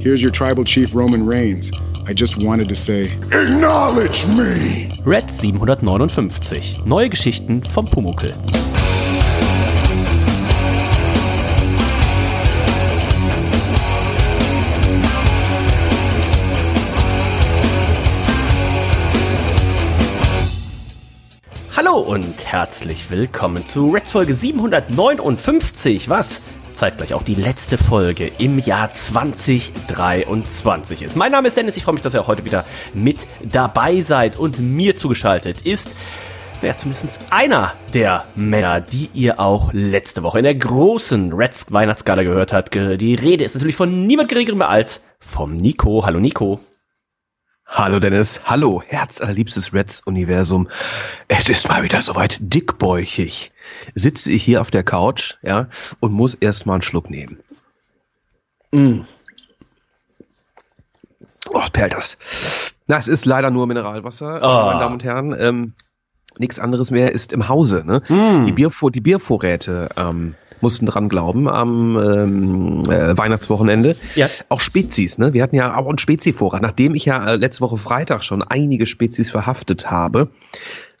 Here's your tribal chief, Roman Reigns. I just wanted to say, Acknowledge me! Red 759. Neue Geschichten vom Pumuckel. Hallo und herzlich willkommen zu Red Folge 759. Was? Zeitgleich auch die letzte Folge im Jahr 2023 ist. Mein Name ist Dennis, ich freue mich, dass ihr auch heute wieder mit dabei seid und mir zugeschaltet ist ja, zumindest einer der Männer, die ihr auch letzte Woche in der großen Reds Weihnachtsgala gehört habt. Die Rede ist natürlich von niemand geringerem als vom Nico. Hallo Nico. Hallo Dennis, hallo herzallerliebstes Reds-Universum. Es ist mal wieder soweit dickbäuchig. Sitze ich hier auf der Couch, ja, und muss erstmal einen Schluck nehmen. Mm. Oh, perlt das. Na, es ist leider nur Mineralwasser, Oh. meine Damen und Herren. Ähm, nichts anderes mehr ist im Hause. Ne? Mm. Die, Biervor die Biervorräte ähm, mussten dran glauben am ähm, äh, Weihnachtswochenende. Ja. Auch Spezies, ne? Wir hatten ja auch einen Spezi-Vorrat. Nachdem ich ja äh, letzte Woche Freitag schon einige Spezies verhaftet habe,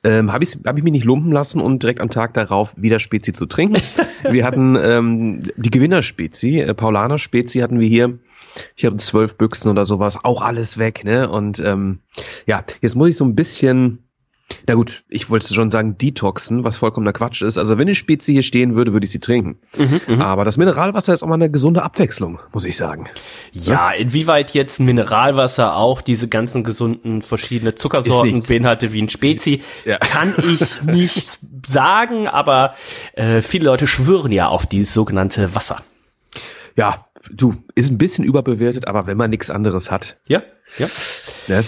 ähm, habe ich, hab ich mich nicht lumpen lassen und direkt am Tag darauf wieder Spezi zu trinken. wir hatten ähm, die Gewinnerspezi, äh, Paulaner Spezi hatten wir hier. Ich habe zwölf Büchsen oder sowas, auch alles weg, ne? Und ähm, ja, jetzt muss ich so ein bisschen na gut, ich wollte schon sagen detoxen, was vollkommener Quatsch ist. Also wenn eine Spezie hier stehen würde, würde ich sie trinken. Mhm, Aber das Mineralwasser ist auch mal eine gesunde Abwechslung, muss ich sagen. Ja, inwieweit jetzt ein Mineralwasser auch diese ganzen gesunden verschiedene Zuckersorten beinhaltet wie ein Spezi, Ja. kann ich nicht sagen, aber äh, viele Leute schwören ja auf dieses sogenannte Wasser. Ja, du, ist ein bisschen überbewertet, aber wenn man nichts anderes hat. Ja, ja. Ne?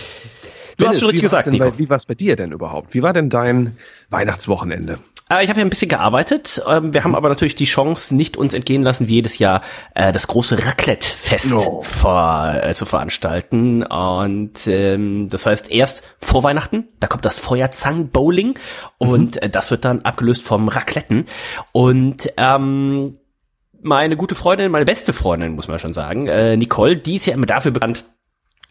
Du hast schon richtig gesagt, denn Nico. Wie war es bei dir denn überhaupt? Wie war denn dein Weihnachtswochenende? Äh, Ich habe ja ein bisschen gearbeitet. Ähm, Wir haben aber natürlich die Chance nicht uns entgehen lassen, wie jedes Jahr äh, das große Raclette-Fest Oh. vor, äh, zu veranstalten. Und ähm, das heißt erst vor Weihnachten, da kommt das Feuerzangen-Bowling und äh, das wird dann abgelöst vom Racletten. Und ähm, meine gute Freundin, meine beste Freundin, muss man schon sagen, äh, Nicole, die ist ja immer dafür bekannt,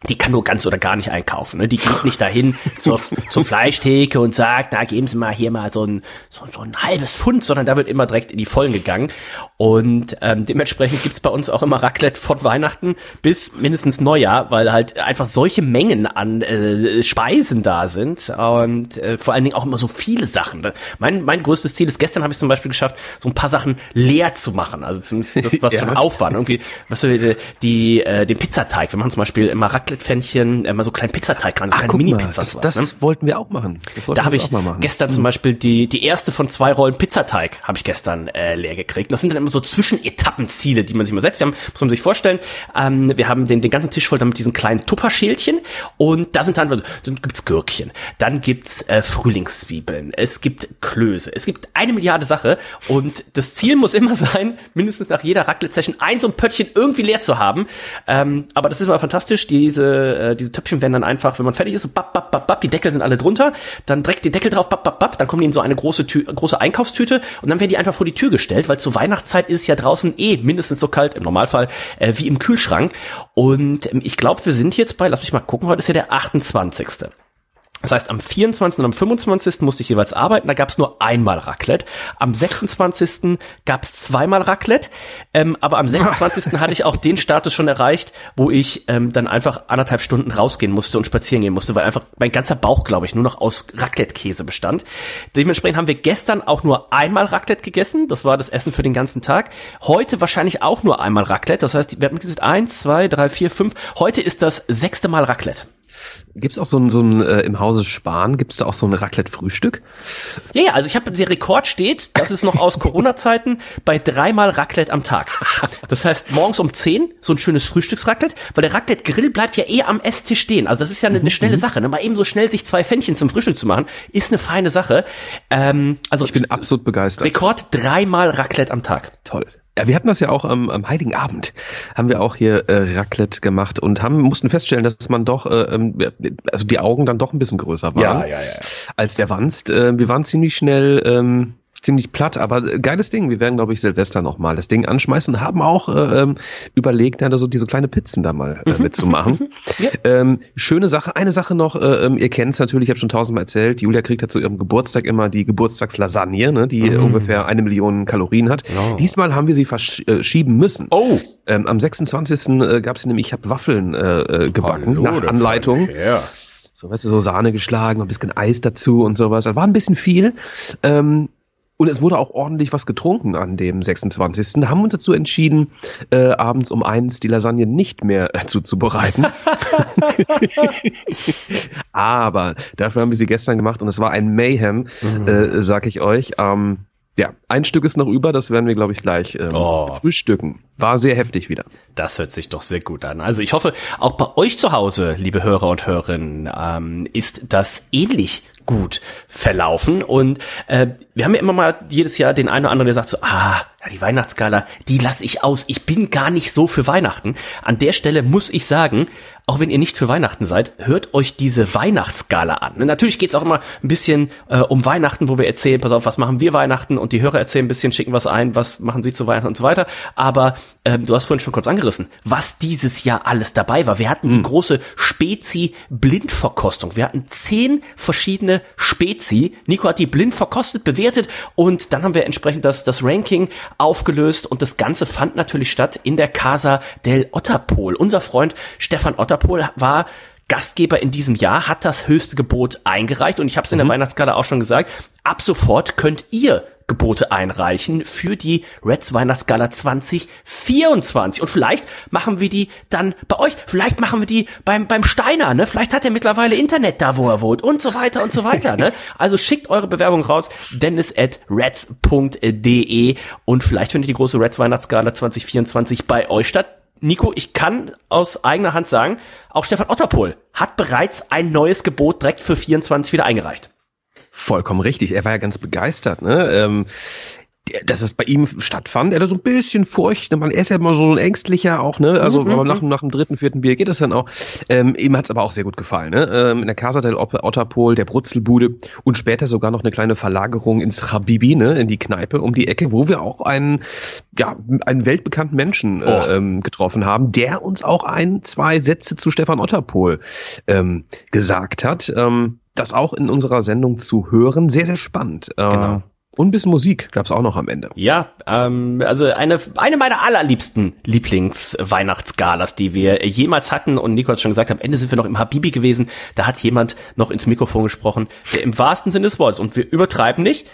die kann nur ganz oder gar nicht einkaufen. Ne? Die geht nicht dahin zur, zur Fleischtheke und sagt, na, geben Sie mal hier mal so ein, so, so ein halbes Pfund, sondern da wird immer direkt in die Vollen gegangen. Und ähm, dementsprechend gibt's bei uns auch immer Raclette von Weihnachten bis mindestens Neujahr, weil halt einfach solche Mengen an äh, Speisen da sind und äh, vor allen Dingen auch immer so viele Sachen. Mein, mein größtes Ziel ist, gestern habe ich zum Beispiel geschafft, so ein paar Sachen leer zu machen. Also zumindest das, was Ja. schon Aufwand. Irgendwie, was so die, die äh, den Pizzateig. Wir machen zum Beispiel immer Raclette-Pfännchen, immer so kleinen Pizzateig ran, so kleine Mini-Pizzas. das, das ne? wollten wir auch machen. Da habe ich mal gestern zum Beispiel die, die erste von zwei Rollen Pizzateig habe ich gestern äh, leer gekriegt. Das sind dann immer so Zwischenetappenziele, die man sich mal setzt. Wir haben, muss man sich vorstellen, ähm, wir haben den, den ganzen Tisch voll dann mit diesen kleinen Tupperschälchen und da sind dann, dann gibt's Gürkchen, dann gibt's äh, Frühlingszwiebeln, es gibt Klöße, es gibt eine Milliarde Sache und das Ziel muss immer sein, mindestens nach jeder Raclette-Session ein so ein Pöttchen irgendwie leer zu haben. Ähm, aber das ist immer fantastisch, diese, äh, diese Töpfchen werden dann einfach, wenn man fertig ist, so bap, bap, bap, bap, die Deckel sind alle drunter, dann direkt die Deckel drauf, bap, bap, bap, dann kommen die in so eine große, Tü große Einkaufstüte und dann werden die einfach vor die Tür gestellt, weil zur Weihnachtszeit ist es ja draußen eh mindestens so kalt, im Normalfall, äh, wie im Kühlschrank. Und ähm, ich glaube, wir sind jetzt bei, lass mich mal gucken, heute ist ja der 28. Das heißt, am 24. und am 25. musste ich jeweils arbeiten, da gab es nur einmal Raclette. Am 26. gab es zweimal Raclette, ähm, aber am 26. hatte ich auch den Status schon erreicht, wo ich ähm, dann einfach anderthalb Stunden rausgehen musste und spazieren gehen musste, weil einfach mein ganzer Bauch, glaube ich, nur noch aus Raclette-Käse bestand. Dementsprechend haben wir gestern auch nur einmal Raclette gegessen, das war das Essen für den ganzen Tag. Heute wahrscheinlich auch nur einmal Raclette, das heißt, wir haben gesagt, eins, zwei, drei, vier, fünf. Heute ist das sechste Mal Raclette. Gibt's auch so ein, so ein äh, im Hause Spahn, gibt's da auch so ein Raclette-Frühstück? Ja, ja, also ich habe, der Rekord steht, das ist noch aus Corona-Zeiten, bei dreimal Raclette am Tag. Das heißt, morgens um 10 so ein schönes Frühstücksraclette, weil der Raclette-Grill bleibt ja eh am Esstisch stehen. Also das ist ja eine, eine schnelle Sache. Ne? Mal eben so schnell sich zwei Pfännchen zum Frühstück zu machen, ist eine feine Sache. Ähm, also Ich bin absolut begeistert. Rekord dreimal Raclette am Tag. Toll. Ja, wir hatten das ja auch am, am Heiligen Abend, haben wir auch hier äh, Raclette gemacht und haben mussten feststellen, dass man doch, äh, ähm, also die Augen dann doch ein bisschen größer waren ja, ja. als der Wanst. Äh, wir waren ziemlich schnell ähm, ziemlich platt, aber äh, geiles Ding. Wir werden, glaube ich, Silvester nochmal das Ding anschmeißen und haben auch äh, ähm, überlegt, da so diese kleine Pizzen da mal äh, mitzumachen. Ja. ähm, schöne Sache. Eine Sache noch, äh, ähm, ihr kennt es natürlich, ich habe schon tausendmal erzählt, Julia kriegt ja zu ihrem Geburtstag immer die Geburtstagslasagne, ne, die ungefähr eine Million Kalorien hat. Ja. Diesmal haben wir sie verschieben müssen. Oh. Ähm, am 26. Äh, gab es nämlich, ich habe Waffeln äh, äh, gebacken, Hallo, nach Anleitung. Ja. So, weißt du, so Sahne geschlagen, ein bisschen Eis dazu und sowas. Das war ein bisschen viel. Ähm, und es wurde auch ordentlich was getrunken an dem 26. Da haben wir uns dazu entschieden, äh, abends um eins die Lasagne nicht mehr äh, zuzubereiten. Aber dafür haben wir sie gestern gemacht und es war ein Mayhem, äh, sag ich euch. Ähm, ja, ein Stück ist noch über, das werden wir, glaube ich, gleich ähm, Oh. frühstücken. War sehr heftig wieder. Das hört sich doch sehr gut an. Also ich hoffe, auch bei euch zu Hause, liebe Hörer und Hörerinnen, ähm, ist das ähnlich gut verlaufen. Und äh, wir haben ja immer mal jedes Jahr den einen oder anderen, der sagt so, ah, ja, die Weihnachtsgala, die lasse ich aus. Ich bin gar nicht so für Weihnachten. An der Stelle muss ich sagen, auch wenn ihr nicht für Weihnachten seid, hört euch diese Weihnachtsgala an. Natürlich geht's auch immer ein bisschen äh, um Weihnachten, wo wir erzählen, pass auf, was machen wir Weihnachten und die Hörer erzählen ein bisschen, schicken was ein, was machen sie zu Weihnachten und so weiter. Aber ähm, du hast vorhin schon kurz angerissen, was dieses Jahr alles dabei war. Wir hatten die große Spezi-Blindverkostung. Wir hatten zehn verschiedene Spezi. Nico hat die blind verkostet, bewertet und dann haben wir entsprechend das, das Ranking aufgelöst und das Ganze fand natürlich statt in der Casa del Otterpol. Unser Freund Stefan Otterpol war Gastgeber in diesem Jahr, hat das höchste Gebot eingereicht und ich habe es in der Weihnachtsskala auch schon gesagt, ab sofort könnt ihr Gebote einreichen für die Reds Weihnachtsgala 2024. Und vielleicht machen wir die dann bei euch, vielleicht machen wir die beim, beim Steiner, ne? Vielleicht hat er mittlerweile Internet da, wo er wohnt und so weiter und so weiter, ne? Also schickt eure Bewerbung raus, dennis at reds.de und vielleicht findet die große Reds Weihnachtsgala 2024 bei euch statt. Nico, ich kann aus eigener Hand sagen, auch Stefan Otterpohl hat bereits ein neues Gebot direkt für 24 wieder eingereicht. Vollkommen richtig. Er war ja ganz begeistert, ne? Ähm, dass es bei ihm stattfand. Er hatte so ein bisschen Furcht. ne? Man, er ist ja immer so ein ängstlicher auch, ne? Also aber nach, nach dem dritten, vierten Bier geht das dann auch. Ähm, ihm hat's aber auch sehr gut gefallen, ne? Ähm, in der Casa del Otterpol, der Brutzelbude und später sogar noch eine kleine Verlagerung ins Habibi, ne? In die Kneipe um die Ecke, wo wir auch einen, ja, einen weltbekannten Menschen Oh. äh, ähm, getroffen haben, der uns auch ein, zwei Sätze zu Stefan Otterpol ähm, gesagt hat. Ähm, das auch in unserer Sendung zu hören. Sehr, sehr spannend. Äh, Genau. Und ein bisschen Musik gab's auch noch am Ende. Ja, ähm, also eine, eine meiner allerliebsten Lieblings-Weihnachtsgalas, die wir jemals hatten. Und Nico hat schon gesagt, am Ende sind wir noch im Habibi gewesen. Da hat jemand noch ins Mikrofon gesprochen, der im wahrsten Sinne des Wortes, und wir übertreiben nicht,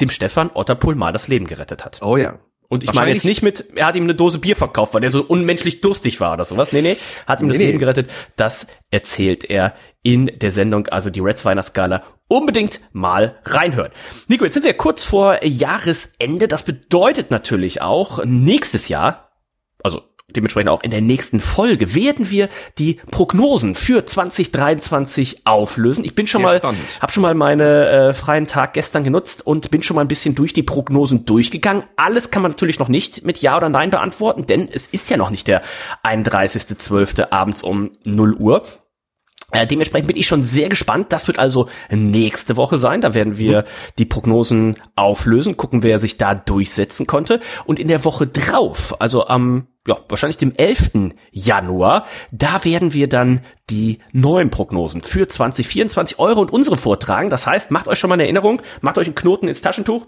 dem Stefan Otterpohl mal das Leben gerettet hat. Oh ja. Und ich meine jetzt nicht mit, er hat ihm eine Dose Bier verkauft, weil der so unmenschlich durstig war oder sowas. Nee, nee, hat ihm das Nee. Leben gerettet. Das erzählt er in der Sendung, also die Reds Weihnachtsgala. Unbedingt mal reinhören. Nico, jetzt sind wir kurz vor Jahresende. Das bedeutet natürlich auch, nächstes Jahr, also dementsprechend auch in der nächsten Folge, werden wir die Prognosen für 2023 auflösen. Ich bin schon Sehr mal, spannend. habe schon mal meine äh, freien Tag gestern genutzt und bin schon mal ein bisschen durch die Prognosen durchgegangen. Alles kann man natürlich noch nicht mit Ja oder Nein beantworten, denn es ist ja noch nicht der 31.12. abends um 0 Uhr. Äh, dementsprechend bin ich schon sehr gespannt. Das wird also nächste Woche sein. Da werden wir die Prognosen auflösen, gucken, wer sich da durchsetzen konnte. Und in der Woche drauf, also am, ja, wahrscheinlich dem 11. Januar, da werden wir dann die neuen Prognosen für 2024 Euro und unsere vortragen. Das heißt, macht euch schon mal eine Erinnerung, macht euch einen Knoten ins Taschentuch.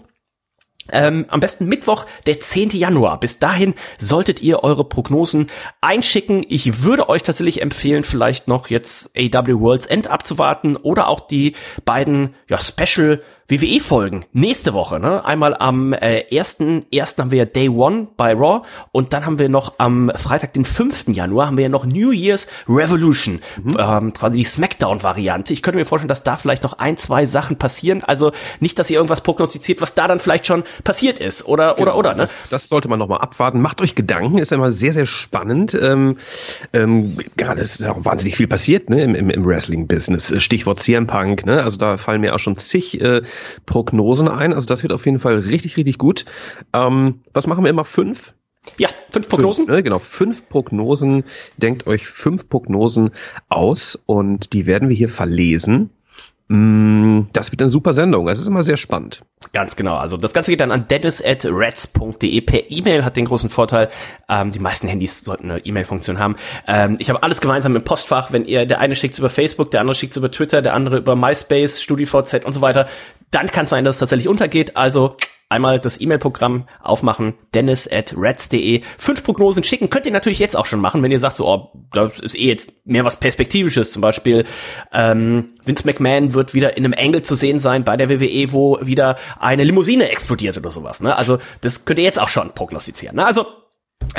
Ähm, am besten Mittwoch, der 10. Januar. Bis dahin solltet ihr eure Prognosen einschicken. Ich würde euch tatsächlich empfehlen, vielleicht noch jetzt AW World's End abzuwarten oder auch die beiden ja, Special WWE-Folgen nächste Woche. Ne? Einmal am äh, 1.1. haben wir Day One bei Raw und dann haben wir noch am Freitag, den 5. Januar, haben wir ja noch New Year's Revolution, mhm. ähm, quasi die Smackdown-Variante. Ich könnte mir vorstellen, dass da vielleicht noch ein, zwei Sachen passieren. Also nicht, dass ihr irgendwas prognostiziert, was da dann vielleicht schon passiert ist oder genau, oder oder. Ne? Das, das sollte man noch mal abwarten. Macht euch Gedanken, ist immer sehr sehr spannend. Ähm, ähm, gerade ist auch wahnsinnig viel passiert ne, im, im, im Wrestling-Business. Stichwort CM Punk. Ne? Also da fallen mir auch schon zig äh, Prognosen ein. Also das wird auf jeden Fall richtig, richtig gut. Ähm, was machen wir immer? Fünf? Ja, fünf Prognosen. Fünf, ne, genau, fünf Prognosen. Denkt euch fünf Prognosen aus und die werden wir hier verlesen. Mm, das wird eine super Sendung. Es ist immer sehr spannend. Ganz genau. Also das Ganze geht dann an dennis.reds.de per E-Mail, hat den großen Vorteil. Ähm, die meisten Handys sollten eine E-Mail-Funktion haben. Ähm, ich habe alles gemeinsam im Postfach. Wenn ihr, der eine schickt über Facebook, der andere schickt über Twitter, der andere über MySpace, StudiVZ und so weiter, dann kann es sein, dass es tatsächlich untergeht. Also einmal das E-Mail-Programm aufmachen, dennis at reds.de. Fünf Prognosen schicken könnt ihr natürlich jetzt auch schon machen, wenn ihr sagt, so, oh, das ist eh jetzt mehr was Perspektivisches. Zum Beispiel ähm, Vince McMahon wird wieder in einem Engel zu sehen sein bei der WWE, wo wieder eine Limousine explodiert oder sowas. Ne? Also das könnt ihr jetzt auch schon prognostizieren. Ne? Also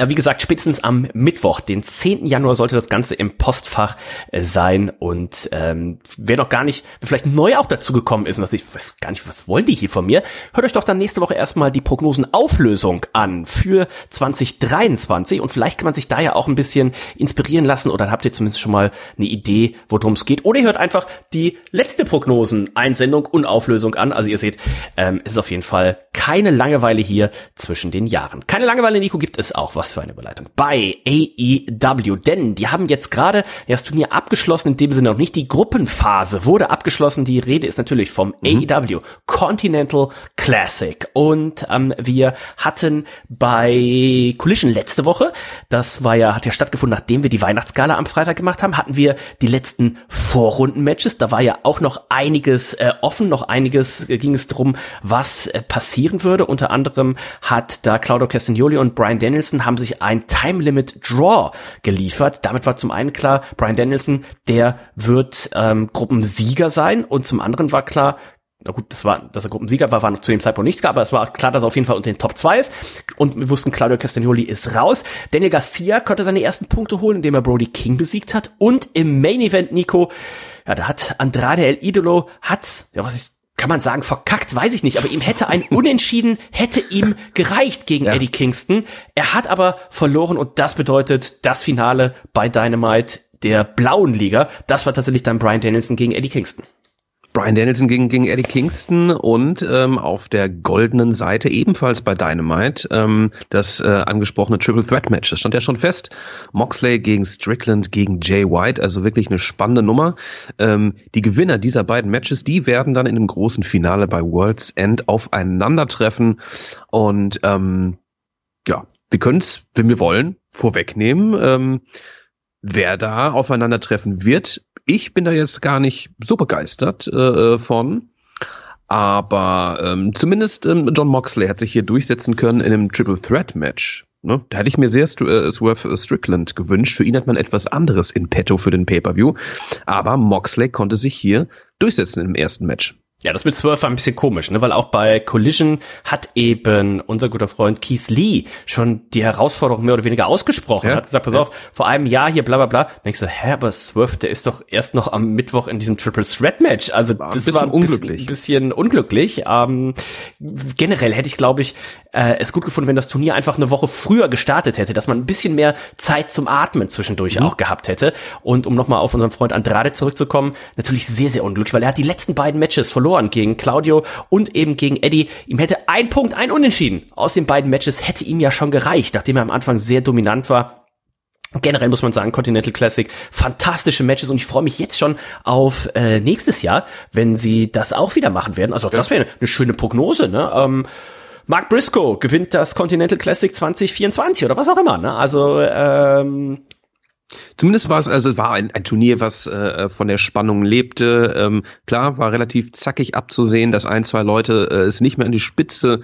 wie gesagt, spätestens am Mittwoch, den 10. Januar, sollte das Ganze im Postfach äh, sein. Und ähm, wer noch gar nicht, wer vielleicht neu auch dazu gekommen ist, und dass ich weiß gar nicht, was wollen die hier von mir, hört euch doch dann nächste Woche erstmal die Prognosenauflösung an für 2023. Und vielleicht kann man sich da ja auch ein bisschen inspirieren lassen oder habt ihr zumindest schon mal eine Idee, worum es geht. Oder ihr hört einfach die letzte Prognosen-Einsendung und Auflösung an. Also ihr seht, ähm, es ist auf jeden Fall keine Langeweile hier zwischen den Jahren. Keine Langeweile, Nico, gibt es auch. Was für eine Überleitung. Bei AEW, denn die haben jetzt gerade das Turnier abgeschlossen, in dem Sinne noch nicht die Gruppenphase wurde abgeschlossen. Die Rede ist natürlich vom mhm. AEW Continental Classic. Und ähm, wir hatten bei Collision letzte Woche, das war ja, hat ja stattgefunden, nachdem wir die Weihnachtsgala am Freitag gemacht haben, hatten wir die letzten Vorrunden-Matches. Da war ja auch noch einiges äh, offen, noch einiges äh, ging es drum, was äh, passieren würde. Unter anderem hat da Claudio Castagnoli und Brian Danielson haben sich ein Time Limit Draw geliefert. Damit war zum einen klar, Brian Danielson, der wird ähm, Gruppensieger sein und zum anderen war klar, na gut, das war, dass er Gruppensieger war, war noch zu dem Zeitpunkt nicht klar, aber es war klar, dass er auf jeden Fall unter den Top 2 ist. Und wir wussten, Claudio Castagnoli ist raus. Daniel Garcia konnte seine ersten Punkte holen, indem er Brody King besiegt hat. Und im Main Event, Nico, ja, da hat Andrade El Idolo, hat's, ja, was ist, kann man sagen, verkackt, weiß ich nicht, aber ihm hätte ein Unentschieden, hätte ihm gereicht gegen ja. Eddie Kingston. Er hat aber verloren und das bedeutet das Finale bei Dynamite der blauen Liga. Das war tatsächlich dann Brian Danielson gegen Eddie Kingston. Brian Danielson gegen, gegen Eddie Kingston und ähm, auf der goldenen Seite ebenfalls bei Dynamite ähm, das äh, angesprochene Triple Threat Match. Das stand ja schon fest. Moxley gegen Strickland gegen Jay White, also wirklich eine spannende Nummer. Ähm, die Gewinner dieser beiden Matches, die werden dann in dem großen Finale bei World's End aufeinandertreffen und ähm, ja, wir können es, wenn wir wollen, vorwegnehmen. Ähm, wer da aufeinandertreffen wird, ich bin da jetzt gar nicht so begeistert äh, äh, von. Aber ähm, zumindest ähm, John Moxley hat sich hier durchsetzen können in einem Triple Threat Match. Ne? Da hätte ich mir sehr St äh, Swerve Strickland gewünscht. Für ihn hat man etwas anderes in petto für den Pay-Per-View. Aber Moxley konnte sich hier durchsetzen im ersten Match. Ja, das mit 12 war ein bisschen komisch, ne? weil auch bei Collision hat eben unser guter Freund Keith Lee schon die Herausforderung mehr oder weniger ausgesprochen. Ja? Hat gesagt, pass ja. auf, vor einem Jahr hier bla bla bla. Dann ich so, hä, aber Swerve, der ist doch erst noch am Mittwoch in diesem Triple Threat Match. Also war das war ein unglücklich. bisschen, unglücklich. Ähm, generell hätte ich, glaube ich, äh, es gut gefunden, wenn das Turnier einfach eine Woche früher gestartet hätte, dass man ein bisschen mehr Zeit zum Atmen zwischendurch mhm. auch gehabt hätte. Und um nochmal auf unseren Freund Andrade zurückzukommen, natürlich sehr, sehr unglücklich, weil er hat die letzten beiden Matches verloren verloren gegen Claudio und eben gegen Eddie. Ihm hätte ein Punkt, ein Unentschieden aus den beiden Matches hätte ihm ja schon gereicht, nachdem er am Anfang sehr dominant war. Generell muss man sagen, Continental Classic, fantastische Matches und ich freue mich jetzt schon auf äh, nächstes Jahr, wenn sie das auch wieder machen werden. Also ja. das wäre eine schöne Prognose. Ne? Ähm, Mark Briscoe gewinnt das Continental Classic 2024 oder was auch immer. Ne? Also ähm, Zumindest war es also war ein, ein Turnier, was äh, von der Spannung lebte. Ähm, klar, war relativ zackig abzusehen, dass ein, zwei Leute äh, es nicht mehr an die Spitze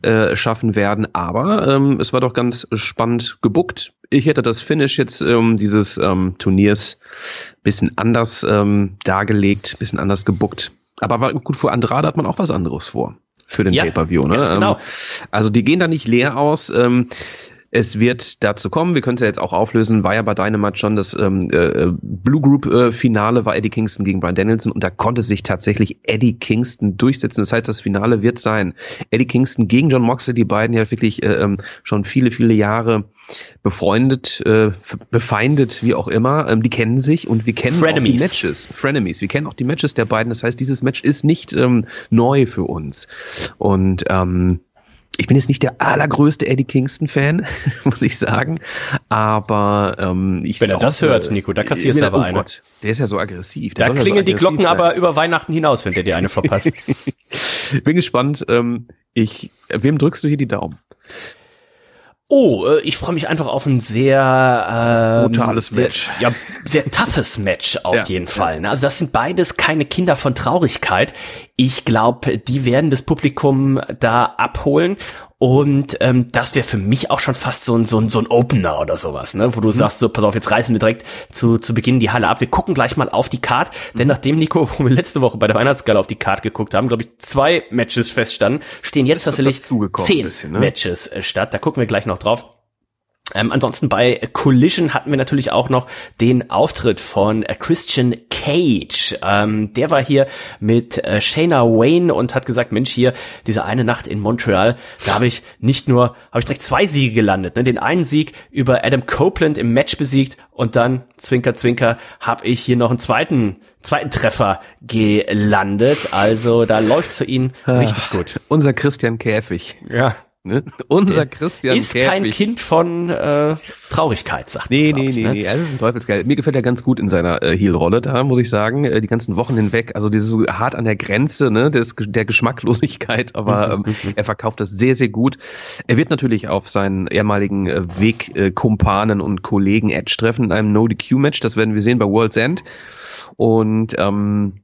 äh, schaffen werden, aber ähm, es war doch ganz spannend gebuckt. Ich hätte das Finish jetzt ähm, dieses ähm, Turniers bisschen anders ähm, dargelegt, bisschen anders gebuckt. Aber war gut, für Andrade hat man auch was anderes vor. Für den Ja, Pay-Per-View, ne? genau. Ähm, also die gehen da nicht leer aus. Ähm, es wird dazu kommen, wir können es ja jetzt auch auflösen, war ja bei Dynamite schon das ähm, äh, Blue Group äh, Finale, war Eddie Kingston gegen Brian Danielson und da konnte sich tatsächlich Eddie Kingston durchsetzen. Das heißt, das Finale wird sein Eddie Kingston gegen John Moxley, die beiden ja wirklich äh, ähm, schon viele, viele Jahre befreundet, äh, befeindet, wie auch immer. Ähm, die kennen sich und wir kennen auch die Frenemies. Matches. Frenemies. Wir kennen auch die Matches der beiden. Das heißt, dieses Match ist nicht ähm, neu für uns. Und ähm, ich bin jetzt nicht der allergrößte Eddie Kingston-Fan, muss ich sagen. Aber ähm, ich Wenn er das hört, Nico, da kassierst du aber oh eine. Gott, der ist ja so aggressiv. Der Da ja so klingeln die Glocken sein. aber über Weihnachten hinaus, wenn der dir eine verpasst. Bin gespannt. Ähm, ich, wem drückst du hier die Daumen? Oh, äh, ich freue mich einfach auf ein sehr ähm, Brutales sehr, Match. Ja, sehr toughes Match auf Ja, jeden Fall. ne? Also das sind beides keine Kinder von Traurigkeit. Ich glaube, die werden das Publikum da abholen. Und ähm, das wäre für mich auch schon fast so ein, so ein, so ein Opener oder sowas, ne? wo Mhm. du sagst, so, pass auf, jetzt reißen wir direkt zu, zu Beginn die Halle ab. Wir gucken gleich mal auf die Card, Mhm. denn nachdem, Nico, wo wir letzte Woche bei der Weihnachtsgala auf die Card geguckt haben, glaube ich, zwei Matches feststanden, stehen jetzt tatsächlich zehn bisschen, ne? Matches äh, statt. Da gucken wir gleich noch drauf. Ähm, ansonsten bei Collision hatten wir natürlich auch noch den Auftritt von äh, Christian Cage. Ähm, der war hier mit äh, Shayna Wayne und hat gesagt, Mensch, hier diese eine Nacht in Montreal, da habe ich nicht nur, habe ich direkt zwei Siege gelandet. Ne? Den einen Sieg über Adam Copeland im Match besiegt und dann, Zwinker, Zwinker, habe ich hier noch einen zweiten zweiten Treffer gelandet. Also da läuft's für ihn richtig gut. Unser Christian Käfig. Ja. Ne? Unser Christian Ist Käfig. kein Kind von äh, Traurigkeit, sagt man, Nee, nee, ich, nee, ne? nee. Also es ist ein Teufelsgeil. Mir gefällt er ganz gut in seiner äh, Heel-Rolle da, muss ich sagen. Äh, die ganzen Wochen hinweg. Also dieses hart an der Grenze, ne, des, der Geschmacklosigkeit, aber ähm, er verkauft das sehr, sehr gut. Er wird natürlich auf seinen ehemaligen äh, Wegkumpanen und Kollegen Edge treffen in einem No-DQ-Match. Das werden wir sehen bei World's End. Und ähm,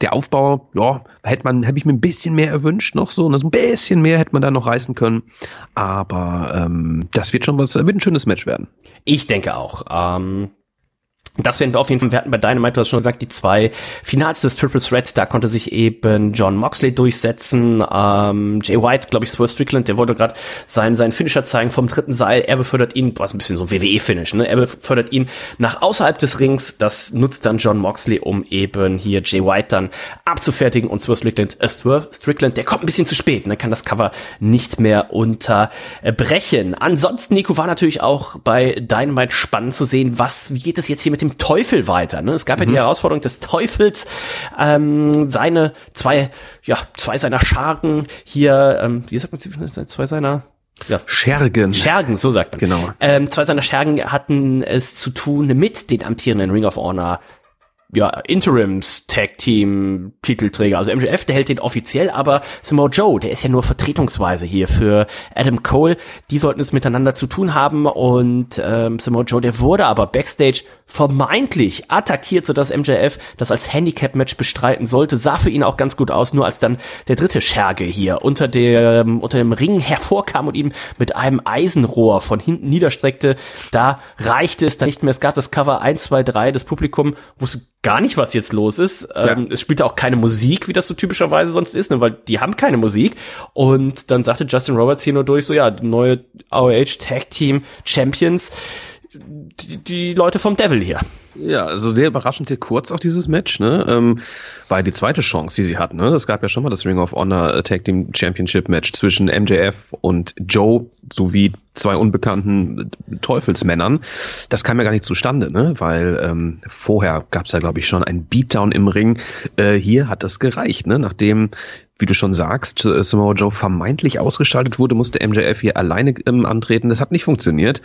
der Aufbau, ja, hätte man, hätte ich mir ein bisschen mehr erwünscht noch so, also ein bisschen mehr hätte man da noch reißen können. Aber ähm, das wird schon was, wird ein schönes Match werden. Ich denke auch. Ähm, das werden wir auf jeden Fall, wir hatten bei Dynamite, du hast schon gesagt, die zwei Finals des Triple Threat, da konnte sich eben John Moxley durchsetzen, ähm, Jay White, glaube ich, Swerve Strickland, der wollte gerade seinen, seinen Finisher zeigen vom dritten Seil, er befördert ihn, was ein bisschen so WWE-Finish, ne, er befördert ihn nach außerhalb des Rings, das nutzt dann John Moxley, um eben hier Jay White dann abzufertigen. Und Swerve Strickland, äh, Swerve Strickland, der kommt ein bisschen zu spät, ne, kann das Cover nicht mehr unterbrechen. Ansonsten, Nico, war natürlich auch bei Dynamite spannend zu sehen, was, wie geht es jetzt hier mit dem Teufel weiter, ne? Es gab ja die Herausforderung des Teufels, ähm, seine zwei, ja, zwei seiner Schargen hier, ähm, wie sagt man, zwei seiner, ja, Schergen. Schergen, so sagt man. Genau. Ähm, zwei seiner Schergen hatten es zu tun mit den amtierenden Ring of Honor ja, Interims Tag Team Titelträger. Also MJF, der hält den offiziell, aber Samoa Joe, der ist ja nur vertretungsweise hier für Adam Cole. Die sollten es miteinander zu tun haben und ähm, Samoa Joe, der wurde aber backstage vermeintlich attackiert, sodass MJF das als Handicap-Match bestreiten sollte. Sah für ihn auch ganz gut aus, nur als dann der dritte Scherge hier unter dem, unter dem Ring hervorkam und ihm mit einem Eisenrohr von hinten niederstreckte, da reichte es dann nicht mehr. Es gab das Cover 1, 2, 3, das Publikum wusste gar nicht, was jetzt los ist. Ähm, es spielte auch keine Musik, wie das so typischerweise sonst ist, ne, weil die haben keine Musik. Und dann sagte Justin Roberts hier nur durch, so ja, neue AOH Tag Team Champions, die, die Leute vom Devil hier. Ja, also sehr überraschend, sehr kurz auch dieses Match, ne? Ähm, war die zweite Chance, die sie hatten, ne? Es gab ja schon mal das Ring of Honor äh, Tag Team Championship Match zwischen MJF und Joe sowie zwei unbekannten äh, Teufelsmännern. Das kam ja gar nicht zustande, ne? Weil ähm, vorher gab es ja, glaube ich, schon einen Beatdown im Ring. Äh, hier hat das gereicht, ne? Nachdem wie du schon sagst, äh, Samoa Joe vermeintlich ausgeschaltet wurde, musste MJF hier alleine ähm, antreten. Das hat nicht funktioniert.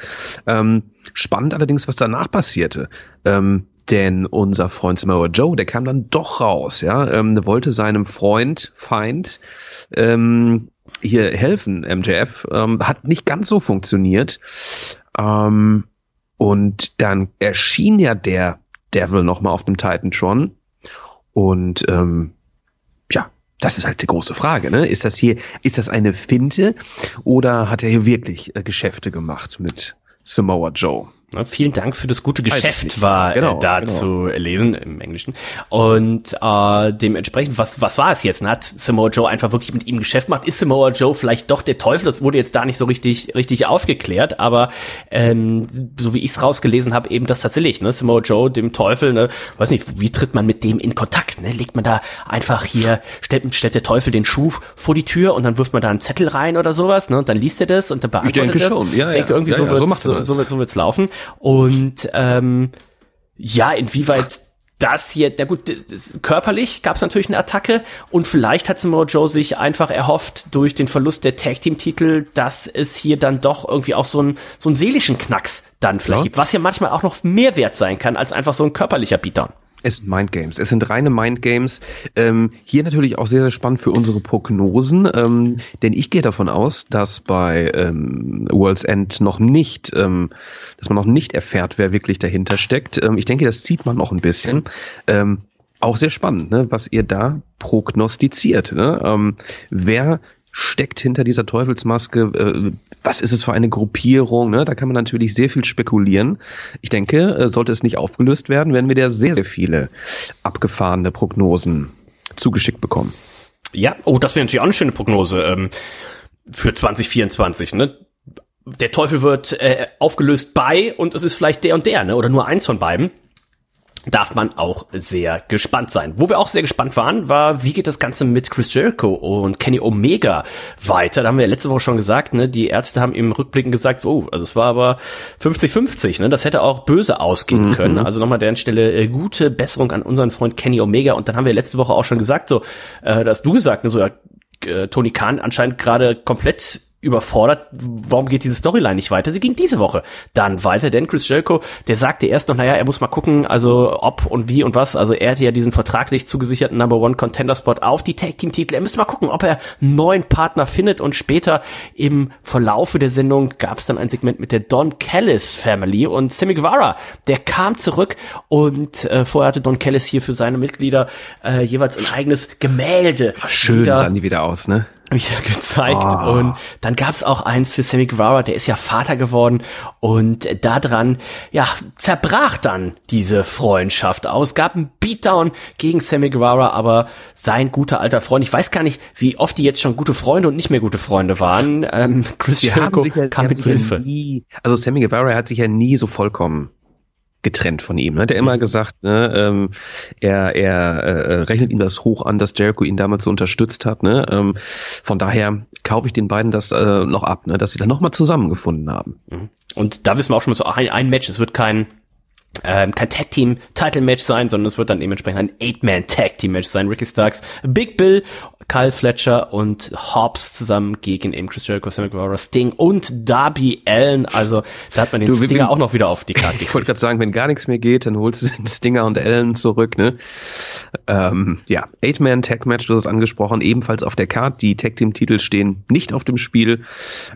Ähm, spannend allerdings, was danach passierte. Ähm, denn unser Freund Samoa Joe, der kam dann doch raus, ja, ähm, wollte seinem Freund, Feind, ähm, hier helfen, MJF, ähm, hat nicht ganz so funktioniert. Ähm, und dann erschien ja der Devil nochmal auf dem Titantron und ähm, ja, das ist halt die große Frage, ne? Ist das hier, ist das eine Finte oder hat er hier wirklich äh, Geschäfte gemacht mit Samoa Joe? Ne, vielen Dank für das gute ich Geschäft war Genau, äh, da genau. zu lesen im Englischen. Und äh, dementsprechend, was, was war es jetzt? Hat Samoa Joe einfach wirklich mit ihm Geschäft gemacht? Ist Samoa Joe vielleicht doch der Teufel? Das wurde jetzt da nicht so richtig, richtig aufgeklärt, aber ähm, so wie ich es rausgelesen habe, eben das tatsächlich, ne? Samoa Joe, dem Teufel, ne? Weiß nicht, wie tritt man mit dem in Kontakt? Ne? Legt man da einfach hier, stellt, stellt der Teufel den Schuh vor die Tür und dann wirft man da einen Zettel rein oder sowas, ne? Und dann liest er das und dann beantwortet denke das. schon, ja, ich denke, irgendwie Ja, so ja, wird's, so, so, wird, so wird's laufen. Und ähm, ja, inwieweit das hier, na gut, das, körperlich gab es natürlich eine Attacke und vielleicht hat Samoa Joe sich einfach erhofft durch den Verlust der Tag Team Titel, dass es hier dann doch irgendwie auch so einen so einen seelischen Knacks dann vielleicht Ja. gibt, was ja manchmal auch noch mehr wert sein kann als einfach so ein körperlicher Beatdown. Es sind Mindgames. Es sind reine Mindgames. Ähm, hier natürlich auch sehr, sehr spannend für unsere Prognosen, ähm, denn ich gehe davon aus, dass bei ähm, World's End noch nicht, ähm, dass man noch nicht erfährt, wer wirklich dahinter steckt. Ähm, ich denke, das zieht man noch ein bisschen. Ähm, auch sehr spannend, ne, was ihr da prognostiziert. Ne? Ähm, wer steckt hinter dieser Teufelsmaske? Äh, was ist es für eine Gruppierung? Ne? Da kann man natürlich sehr viel spekulieren. Ich denke, äh, sollte es nicht aufgelöst werden, werden wir da sehr, sehr viele abgefahrene Prognosen zugeschickt bekommen. Ja, oh, das wäre natürlich auch eine schöne Prognose ähm, für 2024, ne? Der Teufel wird äh, aufgelöst bei und es ist vielleicht der und der, ne? Oder nur eins von beiden. Darf man auch sehr gespannt sein. Wo wir auch sehr gespannt waren, war, wie geht das Ganze mit Chris Jericho und Kenny Omega weiter? Da haben wir ja letzte Woche schon gesagt, ne? Die Ärzte haben im Rückblicken gesagt, so, oh, also es war aber 50-50, ne? Das hätte auch böse ausgehen können. Also nochmal der Stelle äh, gute Besserung an unseren Freund Kenny Omega. Und dann haben wir letzte Woche auch schon gesagt, so, äh, da hast du gesagt, ne, so, ja, äh, Tony Khan anscheinend gerade komplett überfordert, warum geht diese Storyline nicht weiter? Sie ging diese Woche dann weiter, denn Chris Jericho, der sagte erst noch, naja, er muss mal gucken, also ob und wie und was, also er hatte ja diesen vertraglich zugesicherten Number One Contender Spot auf die Tag Team Titel, er müsste mal gucken, ob er einen neuen Partner findet und später im Verlaufe der Sendung gab es dann ein Segment mit der Don Callis Family und Sammy Guevara, der kam zurück und äh, vorher hatte Don Callis hier für seine Mitglieder äh, jeweils ein eigenes Gemälde Schön wieder sahen die wieder aus, ne? Wieder gezeigt Ah. und dann gab's auch eins für Sammy Guevara, der ist ja Vater geworden und daran ja zerbrach dann diese Freundschaft aus, gab einen Beatdown gegen Sammy Guevara, aber sein guter alter Freund, ich weiß gar nicht, wie oft die jetzt schon gute Freunde und nicht mehr gute Freunde waren, ähm, Chris Jericho ja, kam mit Hilfe. nie, also Sammy Guevara hat sich ja nie so vollkommen getrennt von ihm. Ne? Hat er Mhm. immer gesagt, ne, ähm, er, er äh, rechnet ihm das hoch an, dass Jericho ihn damals so unterstützt hat. Ne? Ähm, von daher kaufe ich den beiden das äh, noch ab, ne? dass sie dann nochmal zusammengefunden haben. Und da wissen wir auch schon mal so ein, ein Match, es wird kein ähm, kein Tag Team Title Match sein, sondern es wird dann dementsprechend ein Eight-Man Tag Team Match sein. Ricky Starks, Big Bill, Kyle Fletcher und Hobbs zusammen gegen eben Chris Jericho, Sammy Guevara, Sting und Darby Allen. Also da hat man den Du, Stinger auch noch wieder auf die Karte Ich wollte gerade sagen, wenn gar nichts mehr geht, dann holst du den Stinger und Allen zurück. Ne? Ähm, ja, Eight-Man-Tag-Match, du hast es angesprochen, ebenfalls auf der Card. Die Tag-Team-Titel stehen nicht auf dem Spiel.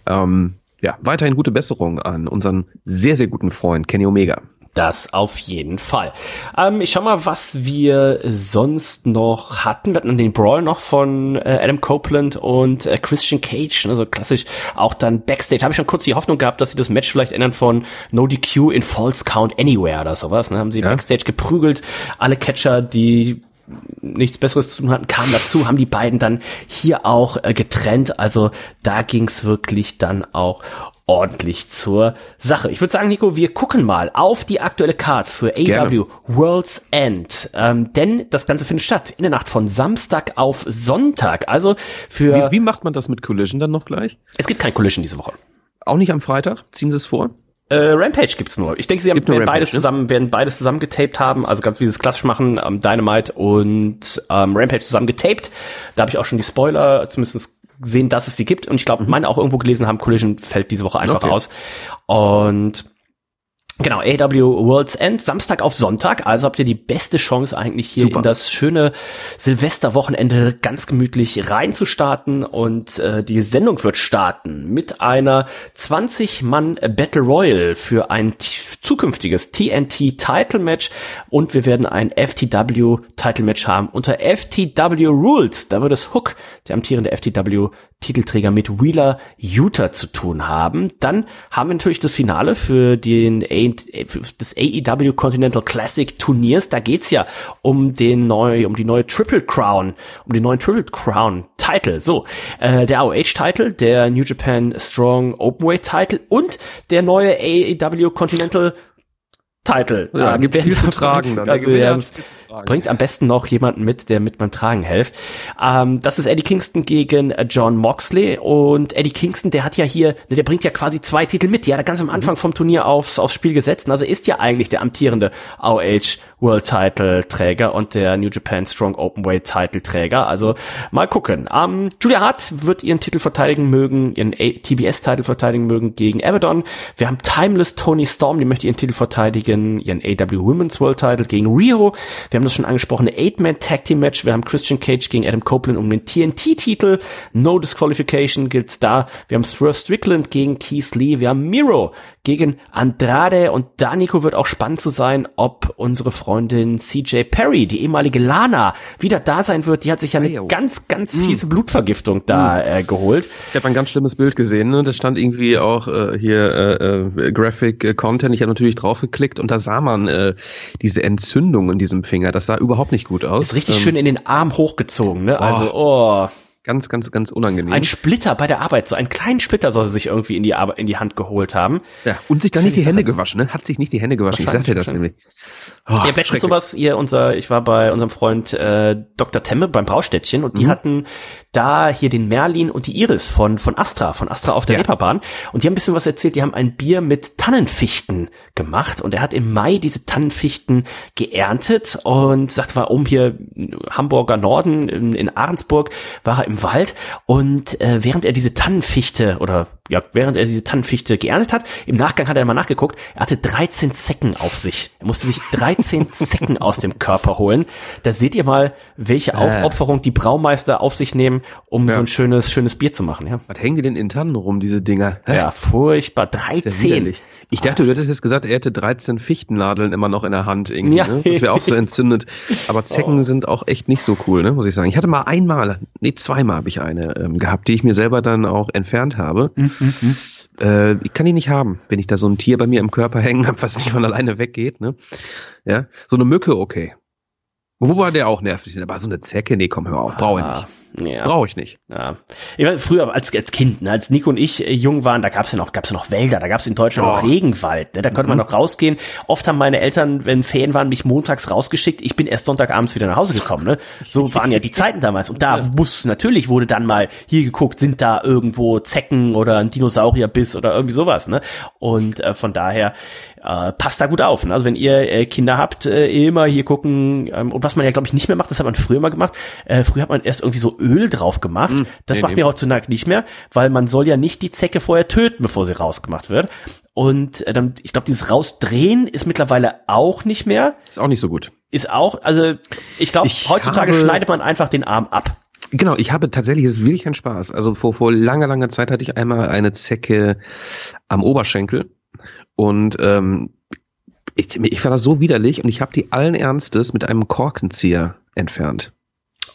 Ähm, ja, weiterhin gute Besserung an unseren sehr, sehr guten Freund Kenny Omega. Das auf jeden Fall. Ähm, ich schau mal, was wir sonst noch hatten. Wir hatten den Brawl noch von äh, Adam Copeland und äh, Christian Cage. Also klassisch auch dann Backstage. Habe ich schon kurz die Hoffnung gehabt, dass sie das Match vielleicht ändern von No DQ in False Count Anywhere oder sowas. Ne? Haben sie Ja. Backstage geprügelt. Alle Catcher, die nichts Besseres zu tun hatten, kamen dazu, haben die beiden dann hier auch äh, getrennt. Also da ging's wirklich dann auch ordentlich zur Sache. Ich würde sagen, Nico, wir gucken mal auf die aktuelle Card für Gerne. World's End. Ähm, denn das Ganze findet statt in der Nacht von Samstag auf Sonntag. Also für Wie, wie macht man das mit Collision dann noch gleich? es gibt kein Collision diese Woche. Auch nicht am Freitag? Ziehen sie es vor? Äh, Rampage gibt's nur. Ich denke, sie haben, werden Rampage, beides ne? zusammen, werden beides zusammen getaped haben. Also ganz wie sie es klassisch machen, ähm, Dynamite und ähm, Rampage zusammen getaped. Da habe ich auch schon die Spoiler zumindest gesehen, dass es sie gibt. Und ich glaube, meine auch irgendwo gelesen haben, Collision fällt diese Woche einfach Okay. aus. Und Genau, AW World's End, Samstag auf Sonntag. Also habt ihr die beste Chance eigentlich hier Super. in das schöne Silvesterwochenende ganz gemütlich reinzustarten. Und äh, die Sendung wird starten mit einer 20-Mann Battle Royal für ein zukünftiges TNT Title Match. Und wir werden ein FTW Title Match haben unter FTW Rules. Da wird es Hook, der amtierende FTW Titelträger mit Wheeler Utah zu tun haben. Dann haben wir natürlich das Finale für den A für das AEW Continental Classic Turniers. Da geht's ja um den neu, um die neue Triple Crown, um den neuen Triple Crown Title. So, äh, der AOH Title, der New Japan Strong Openweight Title und der neue AEW Continental Title. Ja, Ähm, gibt werden viel zu da- tragen. Dann. Der Also, ja, viel zu tragen. Bringt am besten noch jemanden mit, der mit beim Tragen hilft. Ähm, das ist Eddie Kingston gegen äh, John Moxley. Und Eddie Kingston, der hat ja hier, ne, der bringt ja quasi zwei Titel mit. Die hat er ganz am Anfang vom Turnier aufs, aufs Spiel gesetzt. Also ist ja eigentlich der amtierende AOH World Title Träger und der New Japan Strong Openweight Title Träger. Also mal gucken. Ähm, Julia Hart wird ihren Titel verteidigen mögen, ihren TBS Titel verteidigen mögen gegen Abaddon. Wir haben Timeless Tony Storm, die möchte ihren Titel verteidigen, ihren AW Women's World Title gegen Rio. Wir haben das schon angesprochene Eight-Man Tag Team Match. Wir haben Christian Cage gegen Adam Copeland um den TNT-Titel. No Disqualification gilt's da. Wir haben Swerve Strickland gegen Keith Lee. Wir haben Miro gegen Andrade und da, Nico, wird auch spannend zu sein, ob unsere Freundin CJ Perry, die ehemalige Lana, wieder da sein wird. Die hat sich ja eine Eyo. ganz, ganz fiese Blutvergiftung da äh, geholt. Ich habe ein ganz schlimmes Bild gesehen. Ne? Da stand irgendwie auch äh, hier äh, äh, Graphic äh, Content. Ich habe natürlich draufgeklickt und da sah man äh, diese Entzündung in diesem Finger. Das sah überhaupt nicht gut aus. Ist richtig Ähm, schön in den Arm hochgezogen, ne? Also, oh, Ganz, ganz, ganz unangenehm. ein Splitter bei der Arbeit, so einen kleinen Splitter soll sie sich irgendwie in die, Arbe in die Hand geholt haben. ja. Und sich dann Finde nicht die Hände gewaschen, ne? Hat sich nicht die Hände gewaschen. Ich sagte das nämlich. Oh, Ihr schrecklich. sowas, ihr, unser, ich war bei unserem Freund äh, Dr. Temme beim Braustädtchen und die Mhm. hatten da hier den Merlin und die Iris von, von Astra, von Astra auf der Ja. Reeperbahn. Und die haben ein bisschen was erzählt, die haben ein Bier mit Tannenfichten gemacht und er hat im Mai diese Tannenfichten geerntet und sagte, war oben hier Hamburger Norden in, in Ahrensburg, war er im Wald und äh, während er diese Tannenfichte oder ja, während er diese Tannenfichte geerntet hat, im Nachgang hat er mal nachgeguckt, er hatte 13 Zecken auf sich. Er musste sich 13 Zecken aus dem Körper holen. Da seht ihr mal, welche Aufopferung die Braumeister auf sich nehmen, um Ja. so ein schönes, schönes Bier zu machen. Ja, Was hängen die denn in Tannen rum, diese Dinger? Hä? ja furchtbar. Ist ja 13. widerlich. Ich dachte, du hättest jetzt gesagt, er hätte 13 Fichtennadeln immer noch in der Hand irgendwie. Ja. Ne? Das wäre auch so entzündet. Aber Zecken sind auch echt nicht so cool, ne? muss ich sagen. Ich hatte mal einmal, nee, zweimal habe ich eine ähm, gehabt, die ich mir selber dann auch entfernt habe. Äh, ich kann die nicht haben, wenn ich da so ein Tier bei mir im Körper hängen habe, was nicht von alleine weggeht. Ne? Ja, so eine Mücke, okay. Wobei der auch nervig ist. Aber so eine Zecke, nee, komm, hör auf, brauche ich nicht. Ja. Brauche ich nicht. Ja. Ich war früher als, als Kind, ne, als Nico und ich äh, jung waren, da gab's ja noch, gab's ja noch Wälder, da gab's in Deutschland Oh. auch Regenwald, ne, da konnte man noch rausgehen. Oft haben meine Eltern, wenn Ferien waren, mich montags rausgeschickt. Ich bin erst Sonntagabends wieder nach Hause gekommen, ne. So waren ja die Zeiten damals. Und da muss, natürlich wurde dann mal hier geguckt, sind da irgendwo Zecken oder ein Dinosaurierbiss oder irgendwie sowas, ne. Und äh, von daher, äh, passt da gut auf. Ne? Also wenn ihr äh, Kinder habt, äh, immer hier gucken. Ähm, und was man ja, glaube ich, nicht mehr macht, das hat man früher mal gemacht. Äh, früher hat man erst irgendwie so Öl drauf gemacht. das nee, macht nee. mir heutzutage nicht mehr, weil man soll ja nicht die Zecke vorher töten, bevor sie rausgemacht wird. Und äh, dann, ich glaube, dieses Rausdrehen ist mittlerweile auch nicht mehr. Ist auch nicht so gut. Ist auch, also ich glaube, heutzutage habe- schneidet man einfach den Arm ab. Genau, ich habe tatsächlich, es ist wirklich ein Spaß. Also vor, vor langer, langer Zeit hatte ich einmal eine Zecke am Oberschenkel und ähm, ich, ich war da so widerlich und ich habe die allen Ernstes mit einem Korkenzieher entfernt.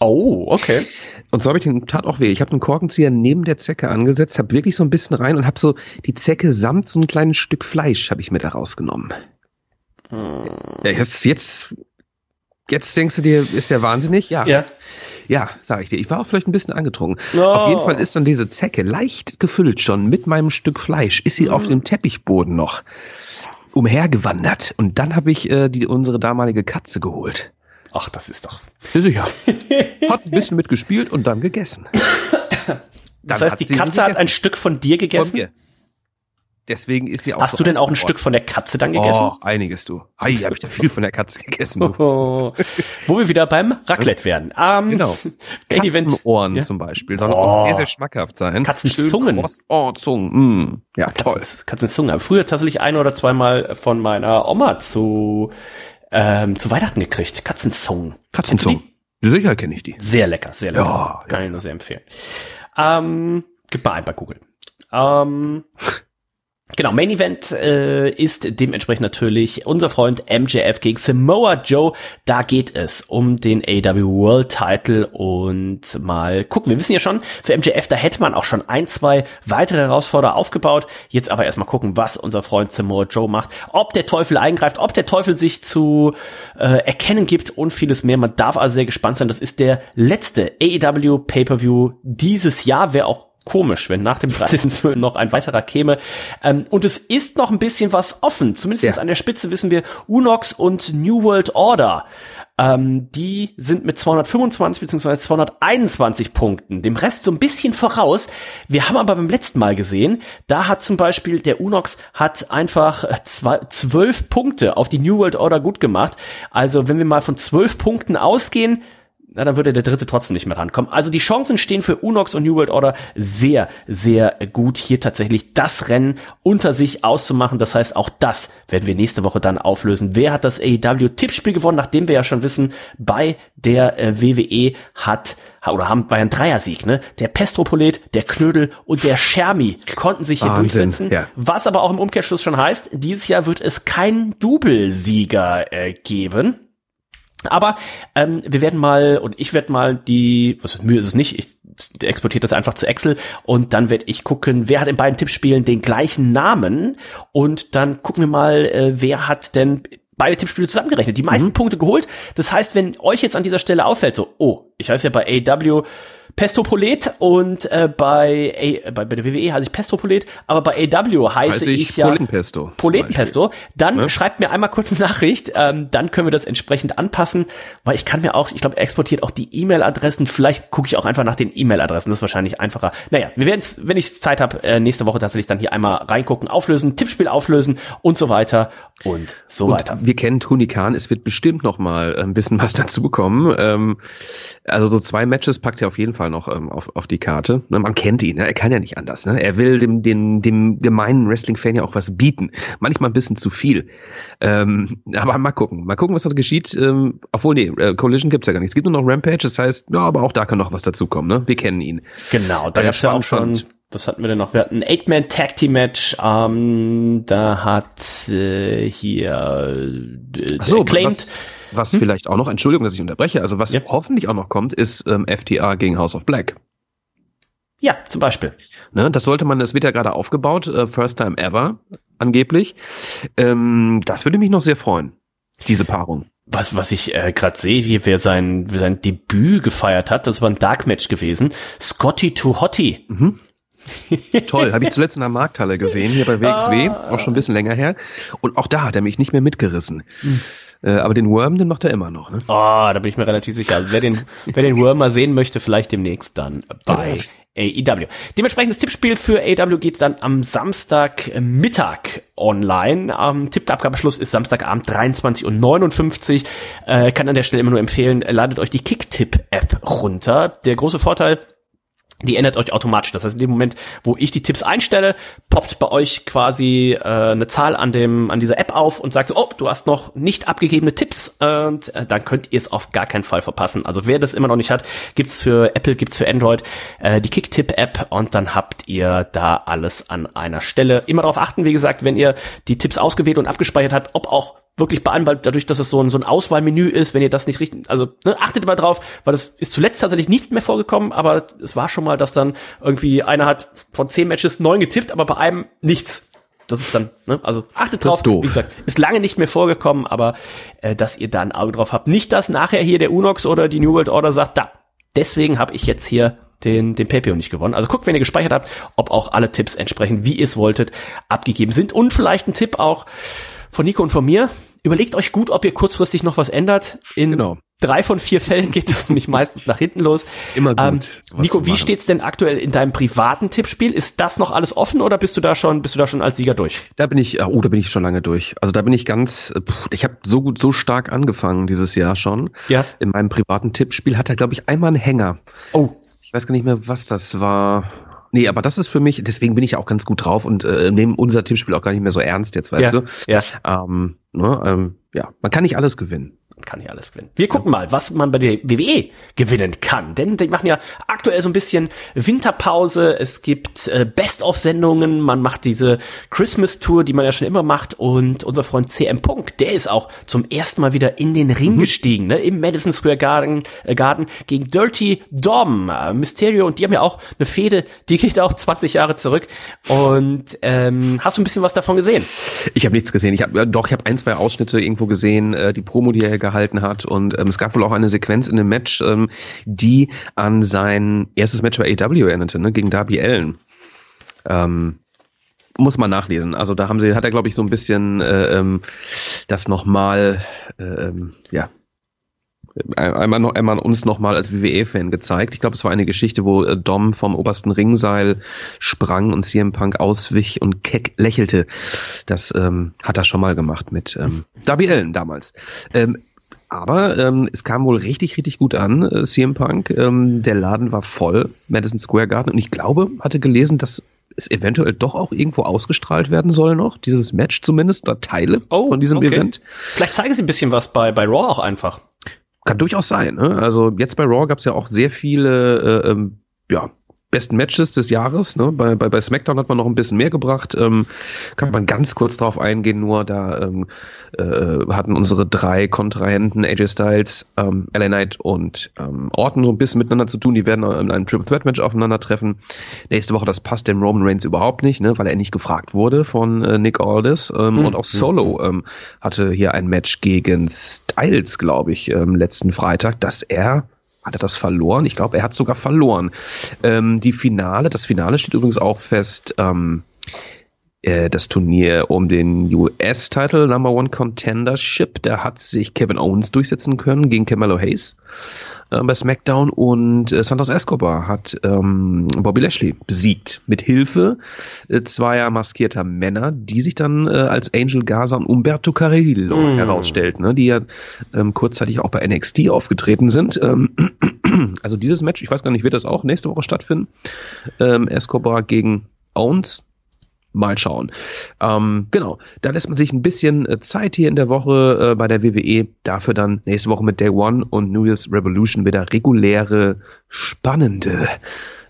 Oh, okay. Und so habe ich den tat auch weh. Ich habe den Korkenzieher neben der Zecke angesetzt, habe wirklich so ein bisschen rein und habe so die Zecke samt so ein kleines Stück Fleisch habe ich mit da rausgenommen. Ja, jetzt, jetzt, jetzt denkst du dir, ist der wahnsinnig? Ja. Ja. Ja, sag ich dir. Ich war auch vielleicht ein bisschen angetrunken. Oh. Auf jeden Fall ist dann diese Zecke leicht gefüllt schon mit meinem Stück Fleisch. Ist sie auf dem Teppichboden noch umhergewandert. Und dann habe ich äh, die unsere damalige Katze geholt. Ach, das ist doch. Sicher. Hat ein bisschen mitgespielt und dann gegessen. Das Dann heißt, die Katze hat ein Stück von dir gegessen. Deswegen ist sie auch Hast so du denn auch ein Stück von der Katze dann gegessen? Oh, einiges du. Ei, habe ich da viel von der Katze gegessen. Du. Oh. Wo wir wieder beim Raclette werden. Ähm, Genau. Katzenohren Ja. zum Beispiel. Sollen auch Oh. sehr, sehr schmackhaft sein. Katzenzungen. Oh, Zungen. Mm. Ja, toll. Katzens, Katzenzunge. Hab Früher tatsächlich ein oder zweimal von meiner Oma zu, ähm, zu Weihnachten gekriegt. Katzenzungen. Katzenzungen. Sicher kenne ich die. Sehr lecker, sehr lecker. Ja, Kann ich nur sehr empfehlen. Ähm, gib mal ein bei Google. Ähm, Genau, Main Event äh, ist dementsprechend natürlich unser Freund MJF gegen Samoa Joe. Da geht es um den AW World Title und mal gucken. Wir wissen ja schon, für MJF, da hätte man auch schon ein, zwei weitere Herausforderer aufgebaut. Jetzt aber erstmal gucken, was unser Freund Samoa Joe macht. Ob der Teufel eingreift, ob der Teufel sich zu äh, erkennen gibt und vieles mehr. Man darf also sehr gespannt sein. Das ist der letzte AEW Pay-Per-View dieses Jahr. Wer auch komisch, wenn nach dem 30. noch ein weiterer käme. Ähm, und es ist noch ein bisschen was offen. Zumindest Ja. an der Spitze wissen wir Unox und New World Order. Ähm, die sind mit 225 bzw. 221 Punkten, dem Rest so ein bisschen voraus. Wir haben aber beim letzten Mal gesehen, da hat zum Beispiel der Unox hat einfach zwölf Punkte auf die New World Order gut gemacht. Also wenn wir mal von zwölf Punkten ausgehen, na, dann würde der dritte trotzdem nicht mehr rankommen. Also die Chancen stehen für Unox und New World Order sehr, sehr gut, hier tatsächlich das Rennen unter sich auszumachen. Das heißt, auch das werden wir nächste Woche dann auflösen. Wer hat das AEW-Tippspiel gewonnen, nachdem wir ja schon wissen, bei der äh, WWE hat oder haben war ja ein Dreiersieg, ne? Der Pestropolet, der Knödel und der Schermi konnten sich hier Wahnsinn, durchsetzen. ja. Was aber auch im Umkehrschluss schon heißt, dieses Jahr wird es keinen Doublesieger äh, geben. Aber ähm, wir werden mal, und ich werde mal die, was Mühe ist es nicht, ich exportiere das einfach zu Excel und dann werde ich gucken, wer hat in beiden Tippspielen den gleichen Namen und dann gucken wir mal, äh, wer hat denn beide Tippspiele zusammengerechnet, die meisten Punkte geholt. Das heißt, wenn euch jetzt an dieser Stelle auffällt, so, oh, ich heiße ja bei AW Pestopolet und äh, bei, A, bei, bei der WWE heiße ich Pestopolet, aber bei AW heiße Heiße ich, ich ja Polenpesto zum Poletenpesto. Dann Ne? schreibt mir einmal kurz eine Nachricht, ähm, dann können wir das entsprechend anpassen, weil ich kann mir auch, ich glaube, er exportiert auch die E-Mail-Adressen. Vielleicht gucke ich auch einfach nach den E-Mail-Adressen, das ist wahrscheinlich einfacher. Naja, wir werden es, wenn ich Zeit habe, äh, nächste Woche tatsächlich dann hier einmal reingucken, auflösen, Tippspiel auflösen und so weiter und so Und weiter. wir kennen Toni Kahn, es wird bestimmt noch mal ein bisschen was dazu kommen. Ähm, also so zwei Matches packt er auf jeden Fall noch ähm, auf, auf die Karte. Ne, Man kennt ihn, ne? er kann ja nicht anders. Ne? Er will dem, dem, dem gemeinen Wrestling-Fan ja auch was bieten. Manchmal ein bisschen zu viel. Ähm, aber mal gucken. Mal gucken, was da geschieht. Ähm, obwohl, nee, äh, Collision gibt's ja gar nicht. Es gibt nur noch Rampage, das heißt, ja, aber auch da kann noch was dazukommen. Ne? Wir kennen ihn. Genau, da Äh, gab's ja auch schon, was hatten wir denn noch? Wir hatten ein Eight-Man-Tag-Team-Match, ähm, da hat äh, hier äh, so, Acclaimed- was, was vielleicht auch noch, Entschuldigung, dass ich unterbreche, also was Ja. hoffentlich auch noch kommt, ist ähm, FTA gegen House of Black. ja, zum Beispiel. Ne, das sollte man, das wird ja gerade aufgebaut, äh, first time ever, angeblich. Ähm, das würde mich noch sehr freuen, diese Paarung. Was, was ich äh, gerade sehe, hier, wer sein, wer sein Debüt gefeiert hat, das war ein Dark Match gewesen. Scotty to Hottie. Toll, habe ich zuletzt in der Markthalle gesehen, hier bei WXW, auch schon ein bisschen länger her. Und auch da hat er mich nicht mehr mitgerissen. Äh, aber den Worm, den macht er immer noch. Ne? Oh, da bin ich mir relativ sicher. Also wer den, wer den Worm mal sehen möchte, vielleicht demnächst dann bei AEW. Dementsprechend das Tippspiel für AEW geht dann am Samstag äh, Mittag online. Ähm, Tippabgabeschluss ist Samstagabend 23 und 59. Äh, kann an der Stelle immer nur empfehlen, äh, ladet euch die Kicktipp-App runter. Der große Vorteil, die ändert euch automatisch. Das heißt, in dem Moment, wo ich die Tipps einstelle, poppt bei euch quasi äh, eine Zahl an dem an dieser App auf und sagt so, oh, du hast noch nicht abgegebene Tipps und äh, dann könnt ihr es auf gar keinen Fall verpassen. Also wer das immer noch nicht hat, gibt's für Apple, gibt's für Android äh, die Kicktipp-App und dann habt ihr da alles an einer Stelle. Immer darauf achten, wie gesagt, wenn ihr die Tipps ausgewählt und abgespeichert habt, ob auch wirklich bean, weil dadurch, dass es so ein, so ein Auswahlmenü ist, wenn ihr das nicht richtig, also ne, achtet immer drauf, weil das ist zuletzt tatsächlich nicht mehr vorgekommen, aber es war schon mal, dass dann irgendwie einer hat von zehn Matches neun getippt, aber bei einem nichts. Das ist dann, ne, also achtet Das drauf. ist doof. Wie gesagt, ist lange nicht mehr vorgekommen, aber äh, dass ihr da ein Auge drauf habt. Nicht, dass nachher hier der Unox oder die New World Order sagt, da, deswegen habe ich jetzt hier den, den PayPal nicht gewonnen. Also guckt, wenn ihr gespeichert habt, ob auch alle Tipps entsprechend, wie ihr es wolltet, abgegeben sind. Und vielleicht ein Tipp auch von Nico und von mir. Überlegt euch gut, ob ihr kurzfristig noch was ändert. In Genau. drei von vier Fällen geht das nämlich meistens nach hinten los. Immer gut, Ähm, Nico, wie machen. steht's denn aktuell in deinem privaten Tippspiel? Ist das noch alles offen oder bist du da schon, bist du da schon als Sieger durch? Da bin ich, äh, oh, da bin ich schon lange durch. Also da bin ich ganz, äh, pff, ich habe so gut, so stark angefangen dieses Jahr schon. Ja. In meinem privaten Tippspiel hat er, glaube ich, einmal einen Hänger. Oh, Ich weiß gar nicht mehr, was das war. Nee, aber das ist für mich, deswegen bin ich auch ganz gut drauf und äh, nehme unser Tippspiel auch gar nicht mehr so ernst jetzt, weißt Ja, du? ja. Ähm, ne, ähm, ja, man kann nicht alles gewinnen. Man kann hier alles gewinnen. Wir gucken mal, was man bei der WWE gewinnen kann. Denn die machen ja aktuell so ein bisschen Winterpause. Es gibt äh, Best-of-Sendungen. Man macht diese Christmas-Tour, die man ja schon immer macht. Und unser Freund CM Punk, der ist auch zum ersten Mal wieder in den Ring mhm. gestiegen, ne? im Madison Square Garden, äh, Garden gegen Dirty Dom, äh, Mysterio. Und die haben ja auch eine Fehde, die geht auch 20 Jahre zurück. Und ähm, hast du ein bisschen was davon gesehen? Ich habe nichts gesehen. Ich habe äh, doch, ich habe ein, zwei Ausschnitte irgendwo gesehen, äh, die Promo, die er gehalten hat. Und ähm, es gab wohl auch eine Sequenz in dem Match, ähm, die an sein erstes Match bei AW erinnerte, ne, gegen Darby Allen. Ähm, muss man nachlesen. Also da haben sie, hat er, glaube ich, so ein bisschen äh, ähm, das nochmal, äh, ja, einmal noch einmal uns nochmal als WWE-Fan gezeigt. Ich glaube, es war eine Geschichte, wo äh, Dom vom obersten Ringseil sprang und CM Punk auswich und keck lächelte. Das ähm, hat er schon mal gemacht mit ähm, Darby Allen damals. Ähm, aber ähm, es kam wohl richtig, richtig gut an, äh, CM Punk. Ähm, der Laden war voll, Madison Square Garden. Und ich glaube, hatte gelesen, dass es eventuell doch auch irgendwo ausgestrahlt werden soll noch, dieses Match zumindest, da Teile oh, von diesem okay. Event. Vielleicht zeigen sie ein bisschen was bei, bei Raw auch einfach. Kann durchaus sein. Ne? Also jetzt bei Raw gab es ja auch sehr viele äh, ähm, ja, besten Matches des Jahres. Ne? Bei, bei, bei SmackDown hat man noch ein bisschen mehr gebracht. Ähm, kann man ganz kurz drauf eingehen, nur da ähm, äh, hatten unsere drei Kontrahenten, AJ Styles, ähm, LA Knight und ähm, Orton so ein bisschen miteinander zu tun. Die werden in einem Triple Threat Match aufeinandertreffen. Nächste Woche, das passt dem Roman Reigns überhaupt nicht, ne? weil er nicht gefragt wurde von äh, Nick Aldis. Ähm, mhm. Und auch Solo hm. ähm, hatte hier ein Match gegen Styles, glaube ich, ähm, letzten Freitag, dass er hat er das verloren? Ich glaube, er hat sogar verloren. Ähm, die Finale, das Finale steht übrigens auch fest. Ähm, äh, das Turnier um den US-Title Number One Contendership, da hat sich Kevin Owens durchsetzen können gegen Camelo Hayes äh, bei SmackDown und äh, Santos Escobar hat ähm, Bobby Lashley besiegt mit Hilfe äh, zweier maskierter Männer, die sich dann äh, als Angel Gaza und Umberto Carrillo mm. herausstellten, ne, die ja ähm, kurzzeitig auch bei NXT aufgetreten sind. Ähm, also dieses Match, ich weiß gar nicht, wird das auch nächste Woche stattfinden? Ähm, Escobar gegen Owens mal schauen. Ähm, genau, da lässt man sich ein bisschen äh, Zeit hier in der Woche äh, bei der WWE. Dafür dann nächste Woche mit Day One und New Year's Revolution wieder reguläre, spannende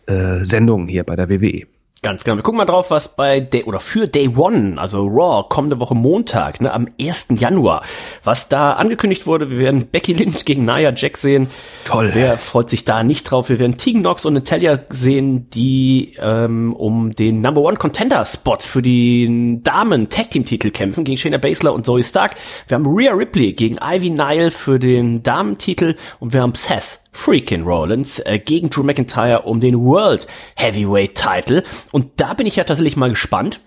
äh, Sendungen hier bei der WWE. Ganz genau. Wir gucken mal drauf, was bei Day oder für Day One, also Raw, kommende Woche Montag, ne, am 1. Januar, was da angekündigt wurde. Wir werden Becky Lynch gegen Nia Jack sehen. Toll. Wer freut sich da nicht drauf? Wir werden Tegan Knox und Natalia sehen, die ähm, um den Number One Contender Spot für den Damen Tag Team Titel kämpfen gegen Shayna Baszler und Zoe Stark. Wir haben Rhea Ripley gegen Ivy Nile für den Damen-Titel und wir haben Seth Freakin' Rollins äh, gegen Drew McIntyre um den World Heavyweight Title. Und da bin ich ja tatsächlich mal gespannt,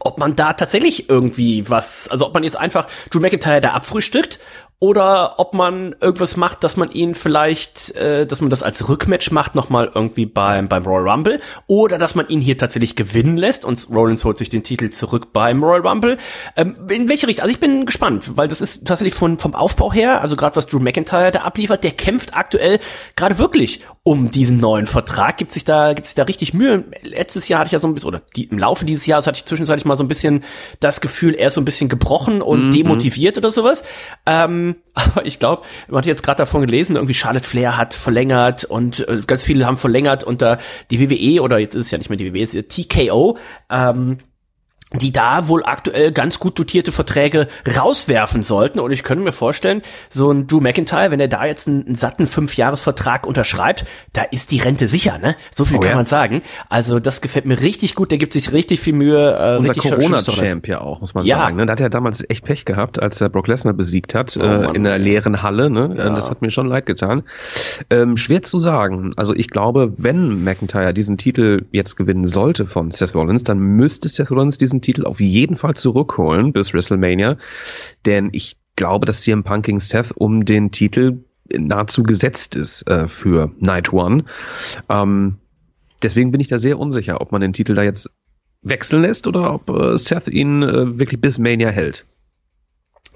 ob man da tatsächlich irgendwie was, also ob man jetzt einfach Drew McIntyre da abfrühstückt oder ob man irgendwas macht, dass man ihn vielleicht, äh, dass man das als Rückmatch macht, nochmal irgendwie beim, beim Royal Rumble, oder dass man ihn hier tatsächlich gewinnen lässt und Rollins holt sich den Titel zurück beim Royal Rumble. Ähm, in welche Richtung? Also ich bin gespannt, weil das ist tatsächlich von, vom Aufbau her, also gerade was Drew McIntyre da abliefert, der kämpft aktuell gerade wirklich um diesen neuen Vertrag. Gibt sich da, gibt sich da richtig Mühe. Letztes Jahr hatte ich ja so ein bisschen, oder die, im Laufe dieses Jahres hatte ich zwischenzeitlich mal so ein bisschen das Gefühl, er ist so ein bisschen gebrochen und mhm. demotiviert oder sowas. Ähm, aber ich glaube, man hat jetzt gerade davon gelesen, irgendwie Charlotte Flair hat verlängert und äh, ganz viele haben verlängert unter die WWE oder jetzt ist es ja nicht mehr die WWE, es ist TKO. Ähm, die da wohl aktuell ganz gut dotierte Verträge rauswerfen sollten. Und ich könnte mir vorstellen, so ein Drew McIntyre, wenn er da jetzt einen, einen satten Fünfjahresvertrag unterschreibt, da ist die Rente sicher, ne? So viel oh, kann ja. man sagen. Also das gefällt mir richtig gut, der gibt sich richtig viel Mühe. Äh, Unser Corona-Champ ja auch, muss man ja. sagen. Ne? Da hat er damals echt Pech gehabt, als er Brock Lesnar besiegt hat, oh, äh, in der leeren Halle. Ne? Ja. Das hat mir schon leid getan. Ähm, schwer zu sagen. Also ich glaube, wenn McIntyre diesen Titel jetzt gewinnen sollte von Seth Rollins, dann müsste Seth Rollins diesen diesen Titel auf jeden Fall zurückholen bis WrestleMania, denn ich glaube, dass CM Punk gegen Seth um den Titel nahezu gesetzt ist äh, für Night One. Ähm, deswegen bin ich da sehr unsicher, ob man den Titel da jetzt wechseln lässt oder ob äh, Seth ihn äh, wirklich bis Mania hält.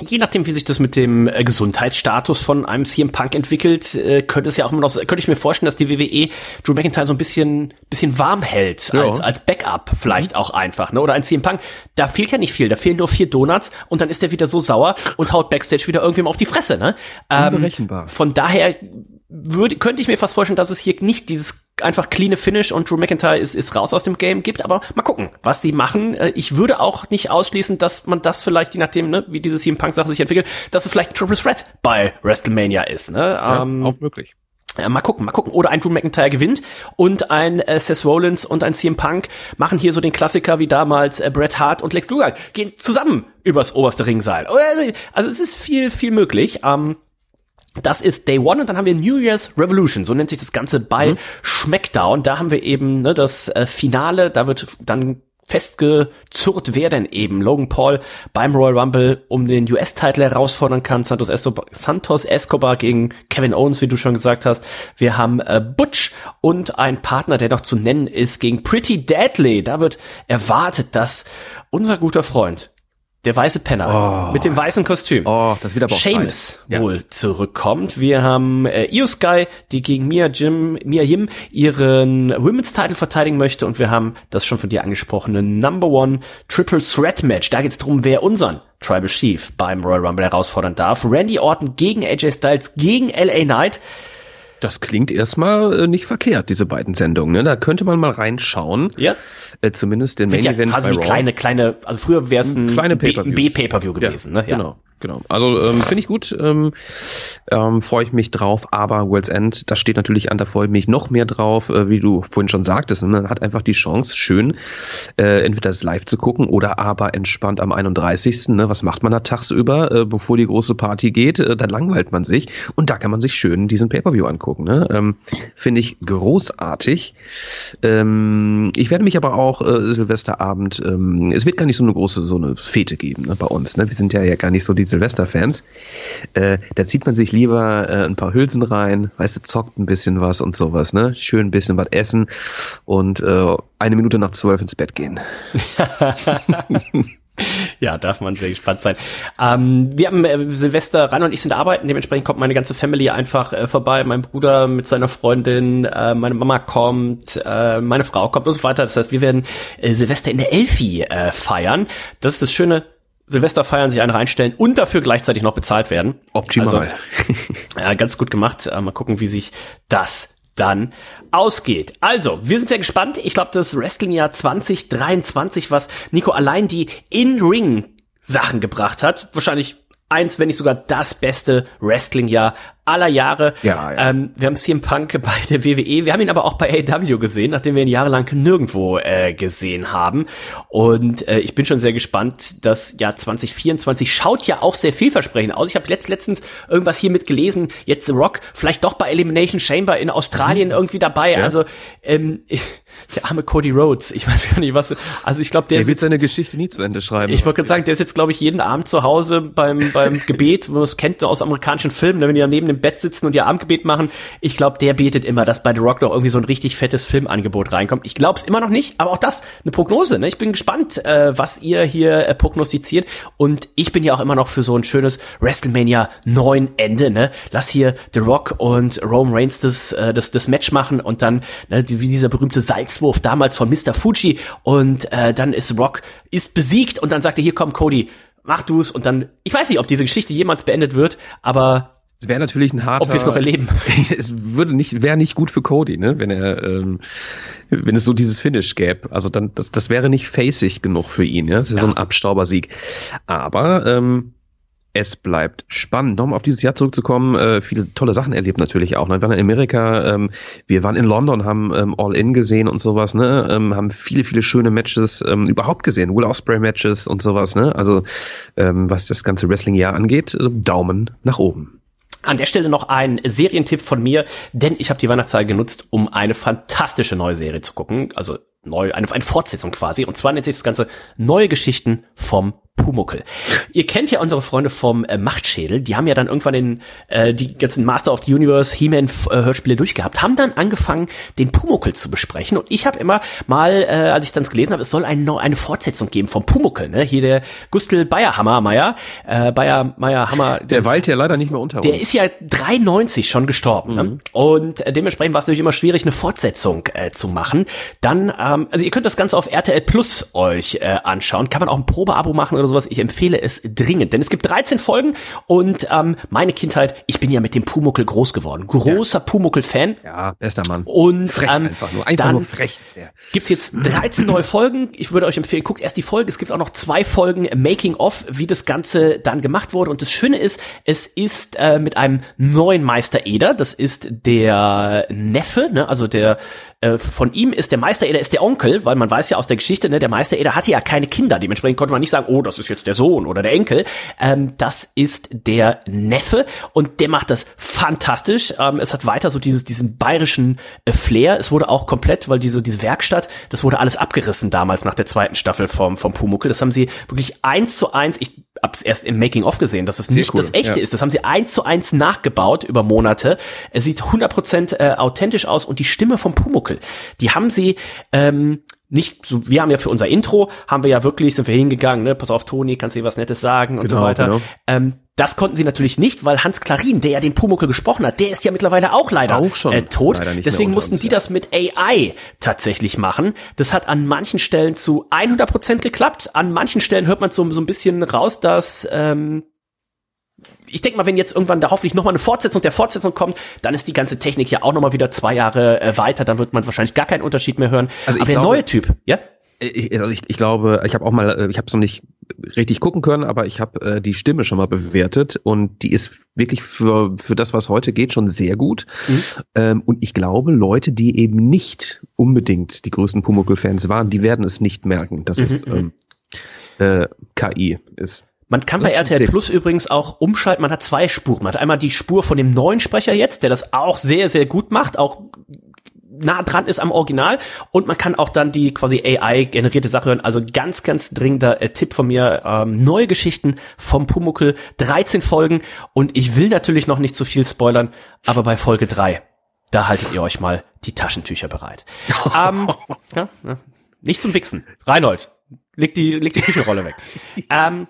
Je nachdem, wie sich das mit dem äh, Gesundheitsstatus von einem CM Punk entwickelt, äh, könnte es ja auch immer noch, könnte ich mir vorstellen, dass die WWE Drew McIntyre so ein bisschen, bisschen warm hält, Ja. als, als Backup vielleicht auch einfach, ne? Oder ein CM Punk, da fehlt ja nicht viel, da fehlen nur vier Donuts und dann ist der wieder so sauer und haut Backstage wieder irgendwem auf die Fresse, ne? Ähm, Unberechenbar. Von daher würde, könnte ich mir fast vorstellen, dass es hier nicht dieses einfach cleane Finish und Drew McIntyre ist, ist raus aus dem Game gibt, aber mal gucken, was die machen. Äh, Ich würde auch nicht ausschließen, dass man das vielleicht, je nachdem, ne, wie diese CM Punk Sache sich entwickelt, dass es vielleicht ein Triple Threat bei WrestleMania ist, ne? Ja, ähm, auch möglich. ja, mal gucken, mal gucken. Oder ein Drew McIntyre gewinnt und ein äh, Seth Rollins und ein CM Punk machen hier so den Klassiker wie damals äh, Bret Hart und Lex Luger gehen zusammen übers oberste Ringseil. Oder, Also es ist viel, viel möglich. Ähm, das ist Day One und dann haben wir New Year's Revolution, so nennt sich das Ganze bei SmackDown. Da haben wir eben ne, das äh, Finale, da wird dann festgezurrt, wer denn eben Logan Paul beim Royal Rumble um den US-Titel herausfordern kann. Santos Escobar, Santos Escobar gegen Kevin Owens, wie du schon gesagt hast. Wir haben äh, Butch und ein Partner, der noch zu nennen ist, gegen Pretty Deadly. Da wird erwartet, dass unser guter Freund, der weiße Penner Oh. mit dem weißen Kostüm, Oh, das wird aber auch Seamus. Ja. wohl zurückkommt. Wir haben äh, Io Sky, die gegen Mia Jim, Mia Yim ihren Women's Title verteidigen möchte und wir haben das schon von dir angesprochene Number One Triple Threat Match. Da geht's drum, wer unseren Tribal Chief beim Royal Rumble herausfordern darf. Randy Orton gegen AJ Styles gegen LA Knight. Das klingt erstmal äh, nicht verkehrt, diese beiden Sendungen. Ne? Da könnte man mal reinschauen. Ja. Äh, zumindest den Sind Main ja Event quasi bei Raw. kleine, kleine, also früher wäre es ein. B-Pay-Per-View gewesen. ja, ne? Ja. Genau, genau. Also ähm, finde ich gut. Ähm, ähm, Freue ich mich drauf. Aber World's End, das steht natürlich an. Da freue ich mich noch mehr drauf, äh, wie du vorhin schon sagtest. Ne? Man hat einfach die Chance, schön äh, entweder das live zu gucken oder aber entspannt am 31. Ne? Was macht man da tagsüber, äh, bevor die große Party geht? Äh, dann langweilt man sich. Und da kann man sich schön diesen Pay-Per-View angucken. Ne? Ähm, finde ich großartig. Ähm, ich werde mich aber auch äh, Silvesterabend, ähm, es wird gar nicht so eine große, so eine Fete geben ne, bei uns. Ne? Wir sind ja, ja gar nicht so die Silvester-Fans. Äh, da zieht man sich lieber äh, ein paar Hülsen rein, weißt du, zockt ein bisschen was und sowas, ne? Schön ein bisschen was essen und äh, eine Minute nach zwölf ins Bett gehen. Ja, darf man sehr gespannt sein. Ähm, wir haben äh, Silvester, Rainer und ich sind arbeiten, dementsprechend kommt meine ganze Family einfach äh, vorbei. Mein Bruder mit seiner Freundin, äh, meine Mama kommt, äh, meine Frau kommt und so weiter. Das heißt, wir werden äh, Silvester in der Elfi äh, feiern. Das ist das Schöne. Silvester feiern, sich einen reinstellen und dafür gleichzeitig noch bezahlt werden. Optimal. Also, ja, ganz gut gemacht. Äh, mal gucken, wie sich das dann ausgeht. Also, wir sind sehr gespannt. Ich glaube, das Wrestling-Jahr 2023, was Nico allein die In-Ring-Sachen gebracht hat, wahrscheinlich eins, wenn nicht sogar das beste Wrestling-Jahr aller Jahre. Ja, ja. Ähm, wir haben CM Punk bei der WWE, wir haben ihn aber auch bei AW gesehen, nachdem wir ihn jahrelang nirgendwo äh, gesehen haben. Und äh, ich bin schon sehr gespannt. Das Jahr 2024 schaut ja auch sehr vielversprechend aus. Ich habe letzt, letztens irgendwas hier mit gelesen, jetzt The Rock vielleicht doch bei Elimination Chamber in Australien irgendwie dabei. Also ähm, der arme Cody Rhodes, ich weiß gar nicht was. Also ich glaube, der, Der wird sitzt, seine Geschichte nie zu Ende schreiben. ich wollte gerade sagen, der ist jetzt, glaube ich, jeden Abend zu Hause beim, beim Gebet, wo man es kennt aus amerikanischen Filmen, ne, wenn die da neben Bett sitzen und ihr Abendgebet machen. Ich glaube, der betet immer, dass bei The Rock noch irgendwie so ein richtig fettes Filmangebot reinkommt. Ich glaube es immer noch nicht, aber auch das eine Prognose. Ne? Ich bin gespannt, äh, was ihr hier äh, prognostiziert. Und ich bin ja auch immer noch für so ein schönes WrestleMania 9 Ende. Ne? Lass hier The Rock und Roman Reigns das, äh, das, das Match machen und dann ne, wie dieser berühmte Salzwurf damals von Mr. Fuji und äh, dann ist Rock ist besiegt und dann sagt er, hier komm Cody, mach du's und dann, ich weiß nicht, ob diese Geschichte jemals beendet wird, aber Es wäre natürlich ein harter. ob wir es noch erleben. es würde nicht, wäre nicht gut für Cody, ne, wenn er, ähm, wenn es so dieses Finish gäbe. Also dann, das, das wäre nicht facig genug für ihn, ja. Das ist so ein Abstaubersieg. Aber ähm, es bleibt spannend. Nochmal auf dieses Jahr zurückzukommen, äh, viele tolle Sachen erlebt natürlich auch. Ne? Wir waren in Amerika, ähm, wir waren in London, haben ähm, All-In gesehen und sowas, ne? Ähm, haben viele, viele schöne Matches ähm, überhaupt gesehen, Will Ospreay Matches und sowas, ne? Also ähm, was das ganze Wrestling-Jahr angeht, äh, Daumen nach oben. An der Stelle noch ein Serientipp von mir, denn ich habe die Weihnachtszeit genutzt, um eine fantastische neue Serie zu gucken. Also neu, eine, eine Fortsetzung quasi. Und zwar nennt sich das Ganze Neue Geschichten vom Pumuckel. Ihr kennt ja unsere Freunde vom äh, Machtschädel, die haben ja dann irgendwann den, äh, die ganzen Master of the Universe, He-Man äh, durchgehabt, haben dann angefangen, den Pumuckel zu besprechen und ich habe immer mal, äh, als ich dann gelesen habe, es soll ein, eine Fortsetzung geben vom Pumuckel, ne? Hier der Gustl Bayerhammer Meier, äh, Bayer Meier Hammer, Der weilt ja leider nicht mehr unter der uns. ist ja 93 schon gestorben. Ne? Und äh, dementsprechend war es natürlich immer schwierig, eine Fortsetzung äh, zu machen. Dann, ähm, also ihr könnt das Ganze auf RTL Plus euch äh, anschauen. Kann man auch ein Probeabo machen oder sowas. Ich empfehle es dringend. Denn es gibt 13 Folgen und ähm, meine Kindheit, ich bin ja mit dem Pumuckel groß geworden. Großer Pumuckel-Fan. ja, bester Mann. Und frech ähm, einfach nur. Einfach dann nur frech ist der. gibt's jetzt 13 neue Folgen. Ich würde euch empfehlen, guckt erst die Folge. Es gibt auch noch zwei Folgen Making of, wie das Ganze dann gemacht wurde. Und das Schöne ist, es ist äh, mit einem neuen Meister Eder. Das ist der Neffe, ne? also der äh, von ihm ist der Meister Eder ist der Onkel, weil man weiß ja aus der Geschichte, ne, der Meister Eder hatte ja keine Kinder. Dementsprechend konnte man nicht sagen, oh, das ist jetzt der Sohn oder der Enkel. Ähm, das ist der Neffe und der macht das fantastisch. Ähm, es hat weiter so dieses diesen bayerischen äh, Flair. Es wurde auch komplett, weil diese diese Werkstatt, das wurde alles abgerissen damals nach der zweiten Staffel vom vom Pumuckel. Das haben sie wirklich eins zu eins. Ich hab's erst im Making of gesehen, dass es nicht cool, das echte ja. ist. Das haben sie eins zu eins nachgebaut über Monate. Es sieht 100% äh, authentisch aus und die Stimme vom Pumuckel, die haben sie ähm, nicht so, wir haben ja für unser Intro, haben wir ja wirklich, sind wir hingegangen, ne, pass auf, Toni, kannst du dir was Nettes sagen und so Genau, weiter. genau. Ähm, das konnten sie natürlich nicht, weil Hans Klarin, der ja den Pumuckel gesprochen hat, der ist ja mittlerweile auch leider Auch schon äh, tot. leider Deswegen mussten uns, die ja. das mit AI tatsächlich machen. Das hat an manchen Stellen zu 100% geklappt. An manchen Stellen hört man so, so ein bisschen raus, dass ähm, ich denke mal, wenn jetzt irgendwann da hoffentlich nochmal eine Fortsetzung der Fortsetzung kommt, dann ist die ganze Technik ja auch nochmal wieder zwei Jahre äh, weiter, dann wird man wahrscheinlich gar keinen Unterschied mehr hören. Also ich Aber der glaube- neue Typ, ja? Ich, also ich, ich glaube, ich habe auch mal, äh, ich habe es noch nicht richtig gucken können, aber ich habe äh, die Stimme schon mal bewertet und die ist wirklich für für das, was heute geht, schon sehr gut. Ähm, und ich glaube, Leute, die eben nicht unbedingt die größten Pumuckl-Fans waren, die werden es nicht merken, dass es ähm, äh, KI ist. Man kann bei RTL Plus übrigens auch umschalten. Man hat zwei Spuren. Man hat einmal die Spur von dem neuen Sprecher jetzt, der das auch sehr, sehr gut macht, auch nah dran ist am Original und man kann auch dann die quasi AI-generierte Sache hören. Also ganz, ganz dringender äh, Tipp von mir. Ähm, neue Geschichten vom Pumuckel, 13 Folgen und ich will natürlich noch nicht zu viel spoilern, aber bei Folge 3, da haltet ihr euch mal die Taschentücher bereit. ähm, ja, ja. Nicht zum Wichsen. Reinhold, leg die, leg die Küchenrolle weg. ähm,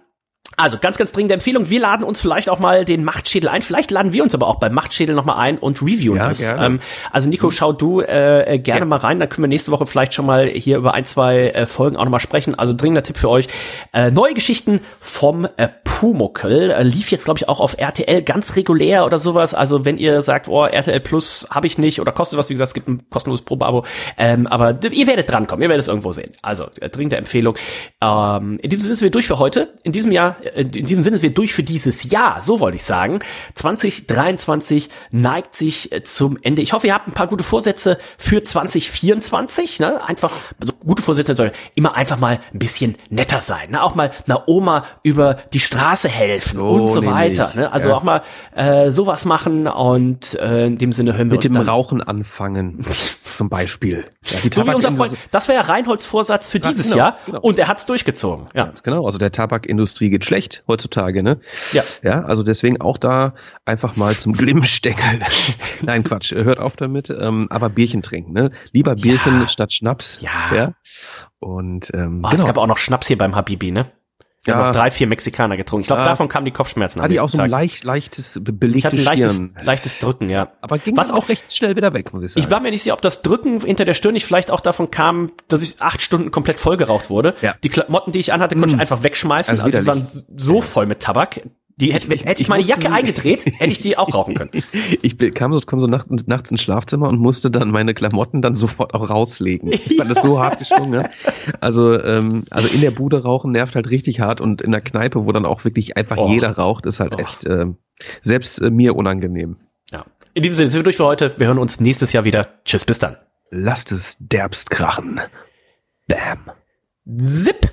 also ganz, ganz dringende Empfehlung. Wir laden uns vielleicht auch mal den Machtschädel ein. Vielleicht laden wir uns aber auch beim Machtschädel noch mal ein und reviewen Ja, das. Ähm, also Nico, schau du äh, äh, gerne Ja. mal rein. Dann können wir nächste Woche vielleicht schon mal hier über ein, zwei äh, Folgen auch noch mal sprechen. Also dringender Tipp für euch. Äh, neue Geschichten vom äh, Pumuckel. Äh, lief jetzt, glaube ich, auch auf RTL ganz regulär oder sowas. Also wenn ihr sagt, oh, RTL Plus habe ich nicht oder kostet was, wie gesagt, es gibt ein kostenloses Probeabo. Ähm, aber ihr werdet drankommen, ihr werdet es irgendwo sehen. Also äh, dringende Empfehlung. Ähm, in diesem Sinne sind wir durch für heute. In diesem Jahr, äh, in diesem Sinne sind wir durch für dieses Jahr. So wollte ich sagen. 2023 neigt sich äh, zum Ende. Ich hoffe, ihr habt ein paar gute Vorsätze für 2024. Ne? Einfach, also gute Vorsätze sollen immer einfach mal ein bisschen netter sein. Ne? Auch mal einer Oma über die Straße helfen So und so nämlich, weiter. Ne? Also ja. auch mal äh, sowas machen und äh, in dem Sinne hören wir Mit dem. Rauchen anfangen, zum Beispiel. Ja, so wie unser Freund. Das wäre ja Reinholds Vorsatz für dieses genau, Jahr genau. und er hat's durchgezogen. Ja. Ganz genau, also der Tabakindustrie geht schlecht heutzutage, ne? Ja. Ja, also deswegen auch da einfach mal zum Glimmstengel. Nein, Quatsch, hört auf damit, ähm, aber Bierchen trinken, ne? Lieber Bierchen statt Schnaps. Ja. ja? Und ähm, Oh, Es genau. gab auch noch Schnaps hier beim Habibi, ne? Haben Ja. auch drei, vier Mexikaner getrunken. Ich glaube, Ja. davon kamen die Kopfschmerzen hatte ich auch so ein Tag. leicht, leichtes, be- Ich hatte ein leichtes, Stirn. leichtes Drücken, ja. Aber ging Was auch recht schnell wieder weg, muss ich sagen. Ich war mir nicht sicher, ob das Drücken hinter der Stirn nicht vielleicht auch davon kam, dass ich acht Stunden komplett vollgeraucht wurde. Ja. Die Klamotten, die ich anhatte, konnte ich einfach wegschmeißen. Also Also die waren so voll mit Tabak. Die hätte, Ich- ich- hätte ich ich meine Jacke eingedreht, hätte ich die auch rauchen können. Ich kam so, kam so nacht, nachts ins Schlafzimmer und musste dann meine Klamotten dann sofort auch rauslegen, weil das so hart geschwungen. Also, ähm, also in der Bude rauchen nervt halt richtig hart und in der Kneipe, wo dann auch wirklich einfach Och. jeder raucht, ist halt Och. echt ähm, selbst äh, mir unangenehm. Ja. In diesem Sinne sind wir durch für heute. Wir hören uns nächstes Jahr wieder. Tschüss, bis dann. Lasst es derbst krachen. Bam. Zip!